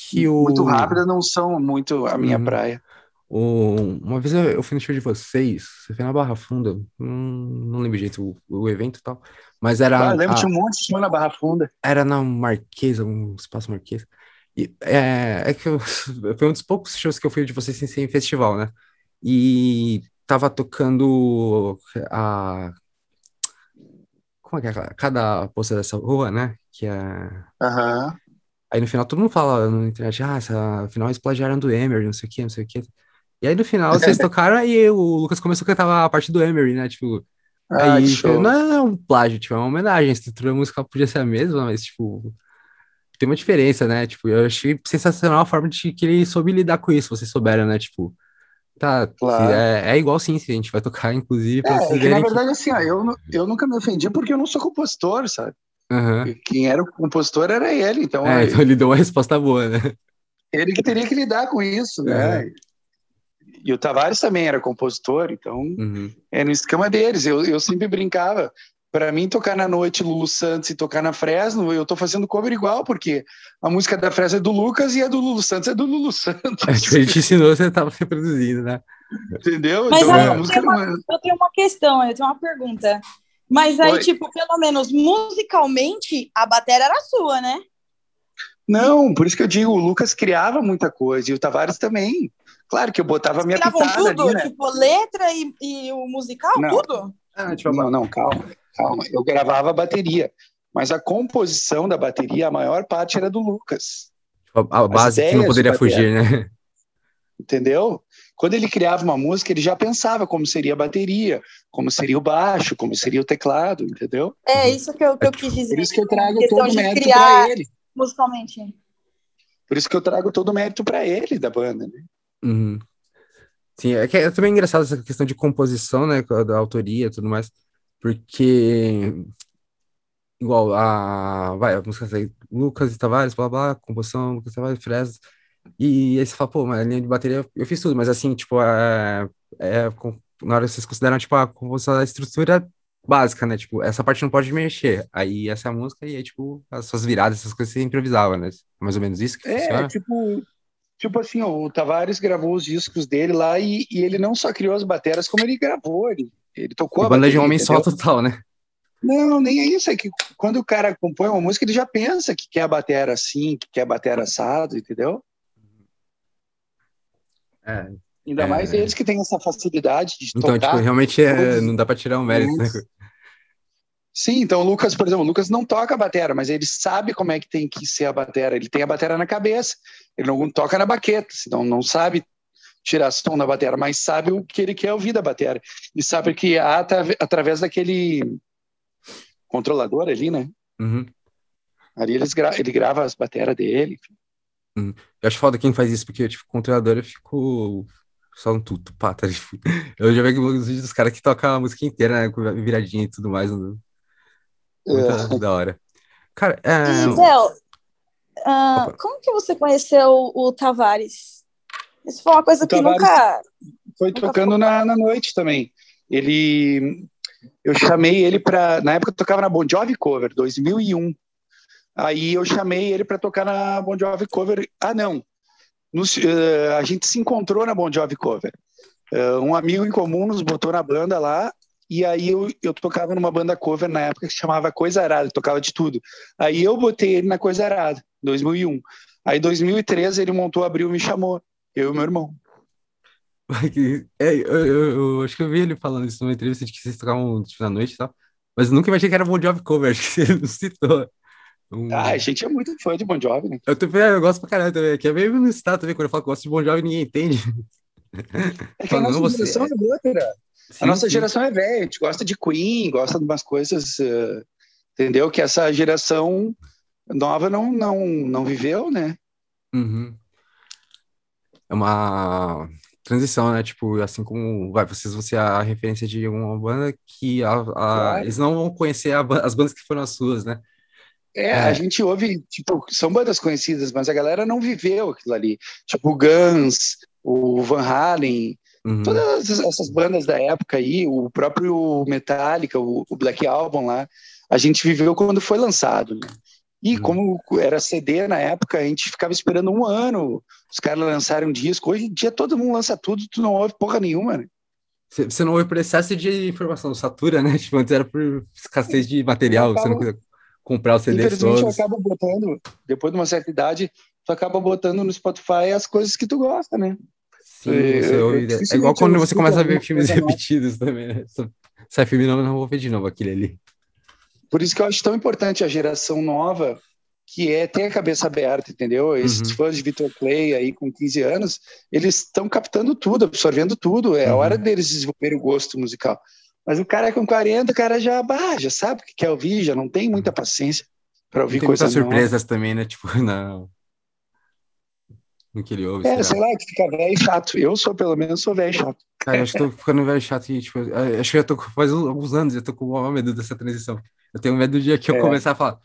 Speaker 2: muito rápidas não são muito a minha
Speaker 1: Uhum.
Speaker 2: praia.
Speaker 1: uma vez eu, fui no show de vocês, você foi na Barra Funda, não, não lembro direito o, o evento e tal, mas era,
Speaker 2: Ah, eu lembro,
Speaker 1: a-
Speaker 2: tinha um monte de show na Barra Funda.
Speaker 1: era na Marquesa, um espaço Marquesa. E, é, é que eu, <laughs> foi um dos poucos shows que eu fui de vocês sem ser em festival, né? E tava tocando a. Como é que é? Cada poça dessa rua, né? Que é.
Speaker 2: Aham.
Speaker 1: Aí no final todo mundo fala na internet, ah, essa, afinal eles plagiaram do Emery, não sei o que, não sei o que. E aí no final vocês <laughs> tocaram e o Lucas começou a cantar a parte do Emery, né? Tipo,
Speaker 2: Ah,
Speaker 1: aí não é um plágio, tipo, é uma homenagem. A estrutura musical podia ser a mesma, mas, tipo, tem uma diferença, né? Tipo, eu achei sensacional a forma de que ele soube lidar com isso, vocês souberam, né? Tipo, tá,
Speaker 2: Claro.
Speaker 1: é, é igual sim, se a gente vai tocar, inclusive,
Speaker 2: É, é que na
Speaker 1: verem que.
Speaker 2: verdade, assim, ó, eu, eu nunca me ofendi porque eu não sou compositor, sabe?
Speaker 1: Aham.
Speaker 2: Quem era o compositor era ele, então
Speaker 1: É, então ele deu uma resposta boa, né?
Speaker 2: ele que teria que lidar com isso, né? E o Tavares também era compositor, então
Speaker 1: Uhum.
Speaker 2: é no esquema deles. Eu, eu sempre brincava. Para mim, tocar na noite Lulu Santos e tocar na Fresno, eu tô fazendo cover igual, porque a música da Fresno é do Lucas e a do Lulu Santos é do Lulu Santos. <laughs>
Speaker 1: É, tipo, a gente ensinou, você tava reproduzindo, né?
Speaker 2: Entendeu?
Speaker 4: Mas
Speaker 2: então,
Speaker 4: aí
Speaker 2: a
Speaker 4: eu
Speaker 2: música
Speaker 4: tenho
Speaker 2: não é-
Speaker 4: Eu tenho uma questão, eu tenho uma pergunta. Mas aí,
Speaker 2: Oi.
Speaker 4: tipo, pelo menos musicalmente, a bateria era sua, né?
Speaker 2: Não, por isso que eu digo, o Lucas criava muita coisa e o Tavares também. Claro que eu botava a minha pitada
Speaker 4: tudo,
Speaker 2: ali, né?
Speaker 4: tipo, letra e, e o musical,
Speaker 2: Não.
Speaker 4: tudo?
Speaker 1: Ah, tipo,
Speaker 2: Não, não, calma, calma. Eu gravava a bateria, mas a composição da bateria, a maior parte era do Lucas,
Speaker 1: tipo, a base que não poderia
Speaker 2: de
Speaker 1: fugir, né?
Speaker 2: entendeu? Quando ele criava uma música, ele já pensava como seria a bateria, como seria o baixo, como seria o teclado, entendeu?
Speaker 4: É isso que eu, que eu quis dizer.
Speaker 2: Por isso que eu trago todo o
Speaker 4: de
Speaker 2: mérito para ele.
Speaker 4: musicalmente.
Speaker 2: Por isso que eu trago todo o mérito para ele da banda, né?
Speaker 1: Uhum. Sim, é que é também engraçado essa questão de composição, né, da autoria e tudo mais, porque igual a, vai, a música aí, Lucas e Tavares, blá blá, composição, Lucas e Tavares, Fresno, e aí você fala, pô, mas a linha de bateria eu fiz tudo, mas assim, tipo, é, é, na hora que vocês consideram, tipo, a composição da estrutura básica, né, tipo, essa parte não pode mexer, aí essa é a música e aí, tipo, as suas viradas, essas coisas você improvisava, né, mais ou menos isso que
Speaker 2: É,
Speaker 1: funciona?
Speaker 2: tipo, tipo assim, ó, o Tavares gravou os discos dele lá e, e ele não só criou as bateras, como ele gravou, ele, ele tocou a
Speaker 1: banda de
Speaker 2: bateria,
Speaker 1: homem só
Speaker 2: entendeu?
Speaker 1: total, né?
Speaker 2: Não, nem é isso, é que quando o cara compõe uma música, ele já pensa que quer a batera assim, que quer a batera assado, entendeu?
Speaker 1: É,
Speaker 2: Ainda
Speaker 1: É.
Speaker 2: mais eles que têm essa facilidade de
Speaker 1: Então,
Speaker 2: tocar.
Speaker 1: tipo, realmente é, não dá pra tirar o mérito, né?
Speaker 2: Sim, então o Lucas, por exemplo, o Lucas não toca a batera, mas ele sabe como é que tem que ser a batera. Ele tem a batera na cabeça. Ele não toca na baqueta, senão não sabe tirar som na batera, mas sabe o que ele quer ouvir da batera. E sabe que atra- através daquele controlador ali, né?
Speaker 1: Uhum.
Speaker 2: Ali eles gra ele grava as bateras dele.
Speaker 1: Eu acho foda quem faz isso, porque, tipo, controlador eu fico só um tudo, pata. Tipo, eu já vi os vídeos dos caras que tocam a música inteira, né? Com viradinha e tudo mais. né? Muito da hora. Cara, é. Opa.
Speaker 4: como que você conheceu o Tavares? Isso foi uma coisa que
Speaker 2: Tavares-
Speaker 4: nunca.
Speaker 2: Foi
Speaker 4: Nunca
Speaker 2: tocando na, na noite também. Ele, eu chamei ele para, na época eu tocava na Bon Jovi Cover, 2001. Aí eu chamei ele para tocar na Bon Jovi Cover. Ah, não. Nos- eh, a gente se encontrou na Bon Jovi Cover. Eh, um amigo em comum nos botou na banda lá. E aí eu, eu tocava numa banda cover na época que se chamava Coisa Arada, tocava de tudo. Aí eu botei ele na Coisa Arada, 2001. Aí 2013 ele montou a Abril e me chamou, eu e meu irmão.
Speaker 1: é, eu, eu- eu acho que eu vi ele falando isso numa entrevista de que vocês tocavam tipo, na noite e tal. Mas eu nunca imaginei que era Bon Jovi cover, <laughs> acho que ele não citou. Um-
Speaker 2: Ah, a gente é muito fã de Bon Jovi, né?
Speaker 1: eu, também, eu gosto pra caralho também, que é meio no estado também, quando eu falo que gosto de Bon Jovi, ninguém entende.
Speaker 2: É que a nossa
Speaker 1: você-
Speaker 2: geração é outra.
Speaker 1: Sim,
Speaker 2: A nossa
Speaker 1: sim.
Speaker 2: geração é velha, a gente gosta de Queen, gosta de umas coisas, eh, entendeu? Que essa geração nova não, não, não viveu, né?
Speaker 1: Uhum. É uma transição, né? Tipo, assim como vai, vocês vão ser a referência de uma banda que a, a- eles não vão conhecer a as bandas que foram as suas, né?
Speaker 2: É,
Speaker 1: É.
Speaker 2: a gente ouve, tipo, são bandas conhecidas, mas a galera não viveu aquilo ali. Tipo, o Guns, o Van Halen,
Speaker 1: Uhum.
Speaker 2: todas essas bandas da época aí, o próprio Metallica, o, o Black Album lá, a gente viveu quando foi lançado, né? E
Speaker 1: Uhum.
Speaker 2: como era CD na época, a gente ficava esperando um ano os caras lançarem um disco. Hoje em dia todo mundo lança tudo, tu não ouve porra nenhuma, né?
Speaker 1: Você não ouve por excesso de informação, satura, né? <laughs> Tipo, antes era por escassez de material, você não conseguia comprar os CDs
Speaker 2: Infelizmente eu
Speaker 1: todos.
Speaker 2: acabo botando, depois de uma certa idade, tu acaba botando no Spotify as coisas que tu gosta, né?
Speaker 1: Sim,
Speaker 2: eu-
Speaker 1: você
Speaker 2: eu-
Speaker 1: ouve- é igual quando
Speaker 2: eu
Speaker 1: você começa a ver filmes repetidos também, né? Sai filme novo, eu não vou ver de novo aquele ali.
Speaker 2: Por isso que eu acho tão importante a geração nova, que é ter a cabeça aberta, entendeu? Esses
Speaker 1: Uhum.
Speaker 2: fãs de Vitor Clay aí com 15 anos, eles estão captando tudo, absorvendo tudo. É a
Speaker 1: Uhum.
Speaker 2: hora deles desenvolverem o gosto musical. Mas o cara com 40, o cara já, bah, já sabe o que quer ouvir, já não tem muita paciência para ouvir
Speaker 1: Tem muitas surpresas também, né? Tipo, <laughs> na... no que ele ouve,
Speaker 2: É,
Speaker 1: sei
Speaker 2: sei
Speaker 1: lá.
Speaker 2: que fica velho e chato. Eu sou, pelo menos, sou velho e chato.
Speaker 1: Cara, acho que tô ficando velho chato e, tipo, acho que já tô faz alguns anos, eu tô com o maior medo dessa transição. Eu tenho medo do dia que eu
Speaker 2: É.
Speaker 1: começar a falar,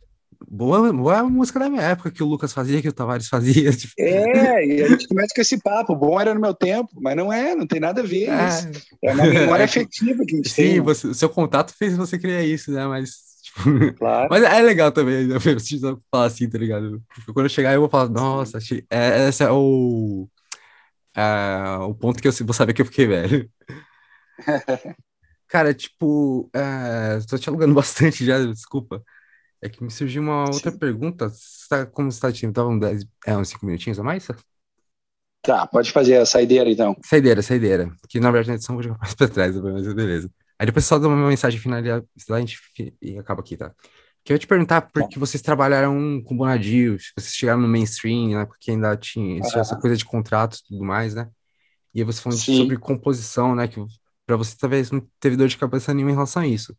Speaker 1: boa, boa música da minha época que o Lucas fazia, que o Tavares fazia. <laughs> Tipo...
Speaker 2: É, e a gente começa com esse papo. Bom era no meu tempo, mas não é, não tem nada a ver.
Speaker 1: É.
Speaker 2: É uma memória <laughs> afetiva que a gente
Speaker 1: Sim,
Speaker 2: tem.
Speaker 1: você, o seu contato fez você criar isso, né? Mas, tipo,
Speaker 2: Claro.
Speaker 1: mas é legal também, né? <laughs> eu preciso falar assim, tá ligado? Porque quando eu chegar, eu vou falar, nossa, achei... é, esse é o, é, o ponto que eu vou saber que eu fiquei velho. Cara, tipo, é, tô te alugando <laughs> bastante já, desculpa. É que me surgiu uma outra
Speaker 2: Sim.
Speaker 1: pergunta. Você tá, como você tá tinha? Tava uns 10, é, uns 5 minutinhos a mais?
Speaker 2: Tá, pode fazer a saideira então.
Speaker 1: Saideira, saideira. Que na verdade na edição eu vou jogar mais pra trás, mas beleza. Aí depois só dá uma mensagem final e a gente e acaba aqui, tá? Que eu ia te perguntar porque vocês trabalharam com Bonadio, se vocês chegaram no mainstream, né? Porque ainda tinha, tinha essa coisa de contratos e tudo mais, né? E aí você falando
Speaker 2: Sim.
Speaker 1: sobre composição, né? Que pra você talvez não teve dor de cabeça nenhuma em relação a isso.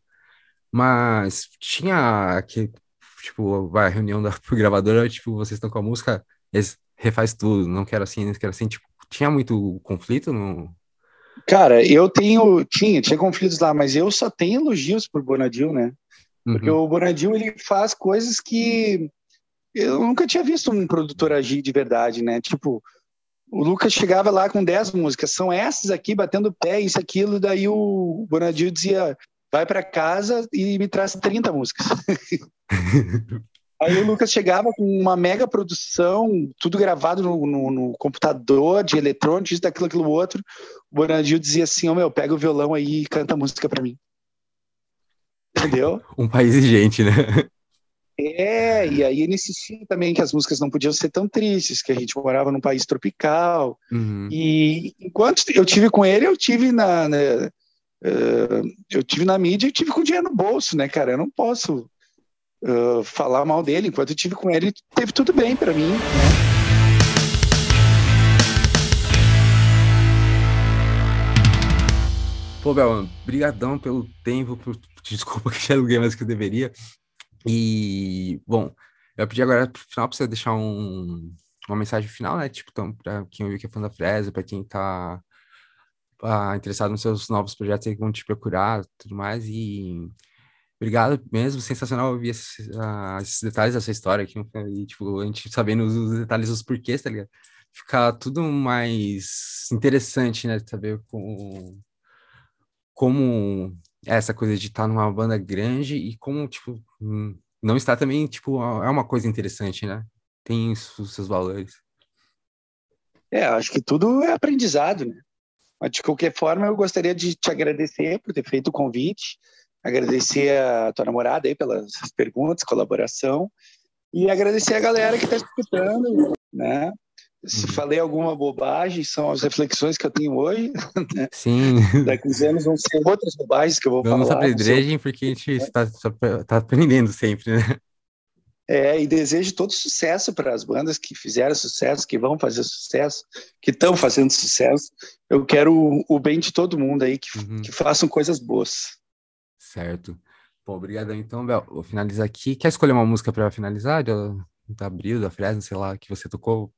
Speaker 1: Mas tinha que, tipo, vai, a reunião da <laughs> gravadora, tipo, vocês estão com a música, eles refaz tudo, não quero assim, não quero assim, tipo, tinha muito conflito no,
Speaker 2: Cara, eu tenho, tinha, tinha conflitos lá, mas eu só tenho elogios por Bonadil, né? Porque
Speaker 1: Uhum.
Speaker 2: o Bonadil, ele faz coisas que eu nunca tinha visto um produtor agir de verdade, né? Tipo, o Lucas chegava lá com 10 músicas, são essas aqui, batendo pé, isso, aquilo, daí o Bonadil dizia, vai para casa e me traz 30 músicas. <laughs> Aí o Lucas chegava com uma mega produção, tudo gravado no, no- no computador, de eletrônico, isso, daquilo, aquilo, outro. O Bonadil dizia assim, ô meu, pega o violão aí e canta a música para mim. Entendeu? <laughs>
Speaker 1: Um país exigente, né?
Speaker 2: É, e aí ele insistia também que as músicas não podiam ser tão tristes, que a gente morava num país tropical.
Speaker 1: Uhum.
Speaker 2: E enquanto eu tive com ele, eu tive na, na eh, eu tive na mídia e tive com dinheiro no bolso, né, cara? Eu não posso eh, falar mal dele. Enquanto eu tive com ele, teve tudo bem para mim.
Speaker 1: Pô, Bel, brigadão pelo tempo, por... desculpa que já aluguei mais que eu deveria. E, bom, eu pedi agora pro final pra você deixar um, uma mensagem final, né? Tipo, então, pra quem ouviu que é fã da Fresa, pra quem tá ah, interessado nos seus novos projetos aí vão te procurar tudo mais. E obrigado mesmo, sensacional ouvir esses, ah, esses detalhes dessa história aqui. E, tipo, a gente sabendo os os detalhes dos porquês, tá ligado? Ficar tudo mais interessante, né? Saber com como essa coisa de estar numa banda grande e como, tipo, hum, não estar também, tipo, é uma coisa interessante, né? Tem os seus valores.
Speaker 2: É, acho que tudo é aprendizado, né? Mas de qualquer forma, eu gostaria de te agradecer por ter feito o convite, agradecer a tua namorada aí pelas perguntas, colaboração, e agradecer a galera que está escutando, né? Se
Speaker 1: Uhum.
Speaker 2: falei alguma bobagem, são as reflexões que eu tenho hoje.
Speaker 1: Sim, <laughs>
Speaker 2: Daqui uns anos vão ser outras bobagens que eu vou
Speaker 1: damos a
Speaker 2: falar. vão ser
Speaker 1: pedregem porque a gente está, tá aprendendo sempre, né?
Speaker 2: É, e desejo todo sucesso para as bandas que fizeram sucesso, que vão fazer sucesso, que estão fazendo sucesso. Eu quero o, o bem de todo mundo aí, que,
Speaker 1: Uhum.
Speaker 2: que façam coisas boas.
Speaker 1: Certo. Pô, obrigadão. Então, Bel, vou finalizar aqui. Quer escolher uma música para finalizar? Da, da Abril, da Fresno, sei lá, que você tocou?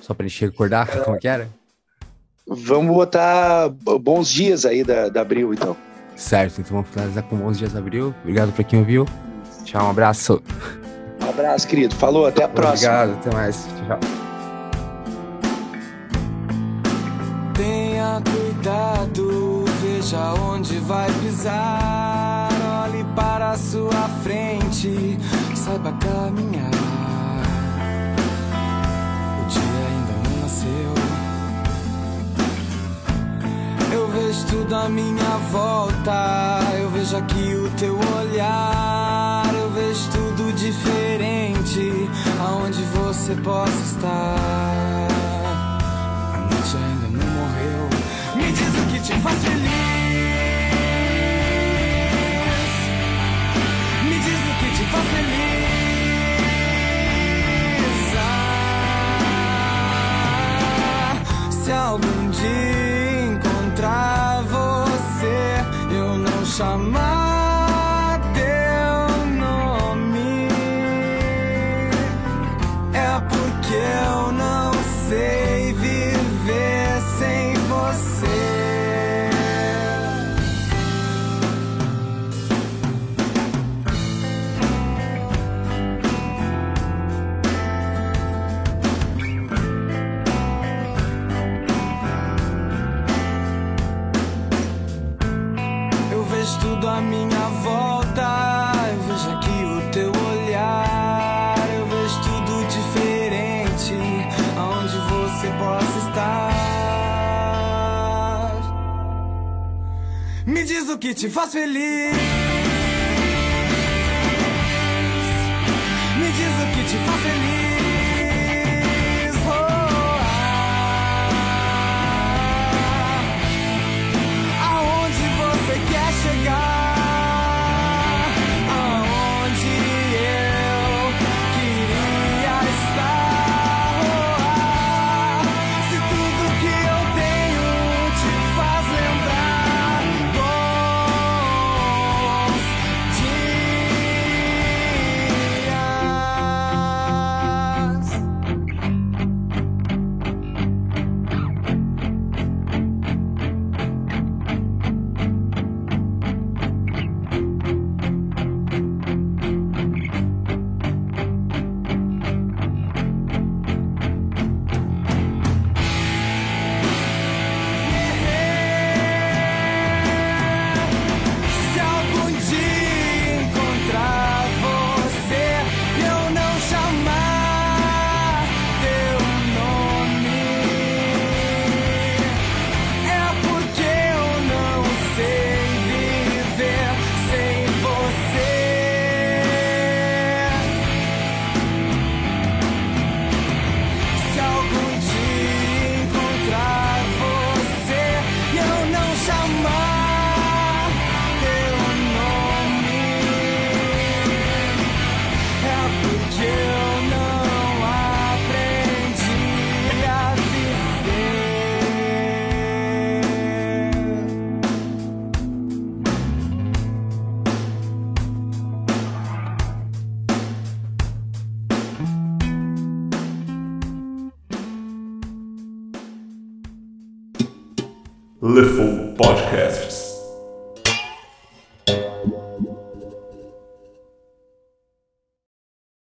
Speaker 1: Só pra gente recordar como que era?
Speaker 2: Vamos botar bons dias aí da, da Abril, então.
Speaker 1: Certo, então vamos finalizar com 11 dias de abril. Obrigado pra quem ouviu. Tchau, um abraço.
Speaker 2: Um abraço, querido. Falou, até a próxima.
Speaker 1: Obrigado, até mais. Tchau.
Speaker 5: Tenha cuidado, veja onde vai pisar. Olhe para a sua frente, saiba caminhar. Nasceu. Eu vejo tudo à minha volta. Eu vejo aqui o teu olhar. Eu vejo tudo diferente. Aonde você possa estar. A noite ainda não morreu. Me diz o que te faz feliz. Me diz o que te faz feliz. Se algum dia encontrar você, eu não chamar que te faz feliz. Me diz o que te faz feliz.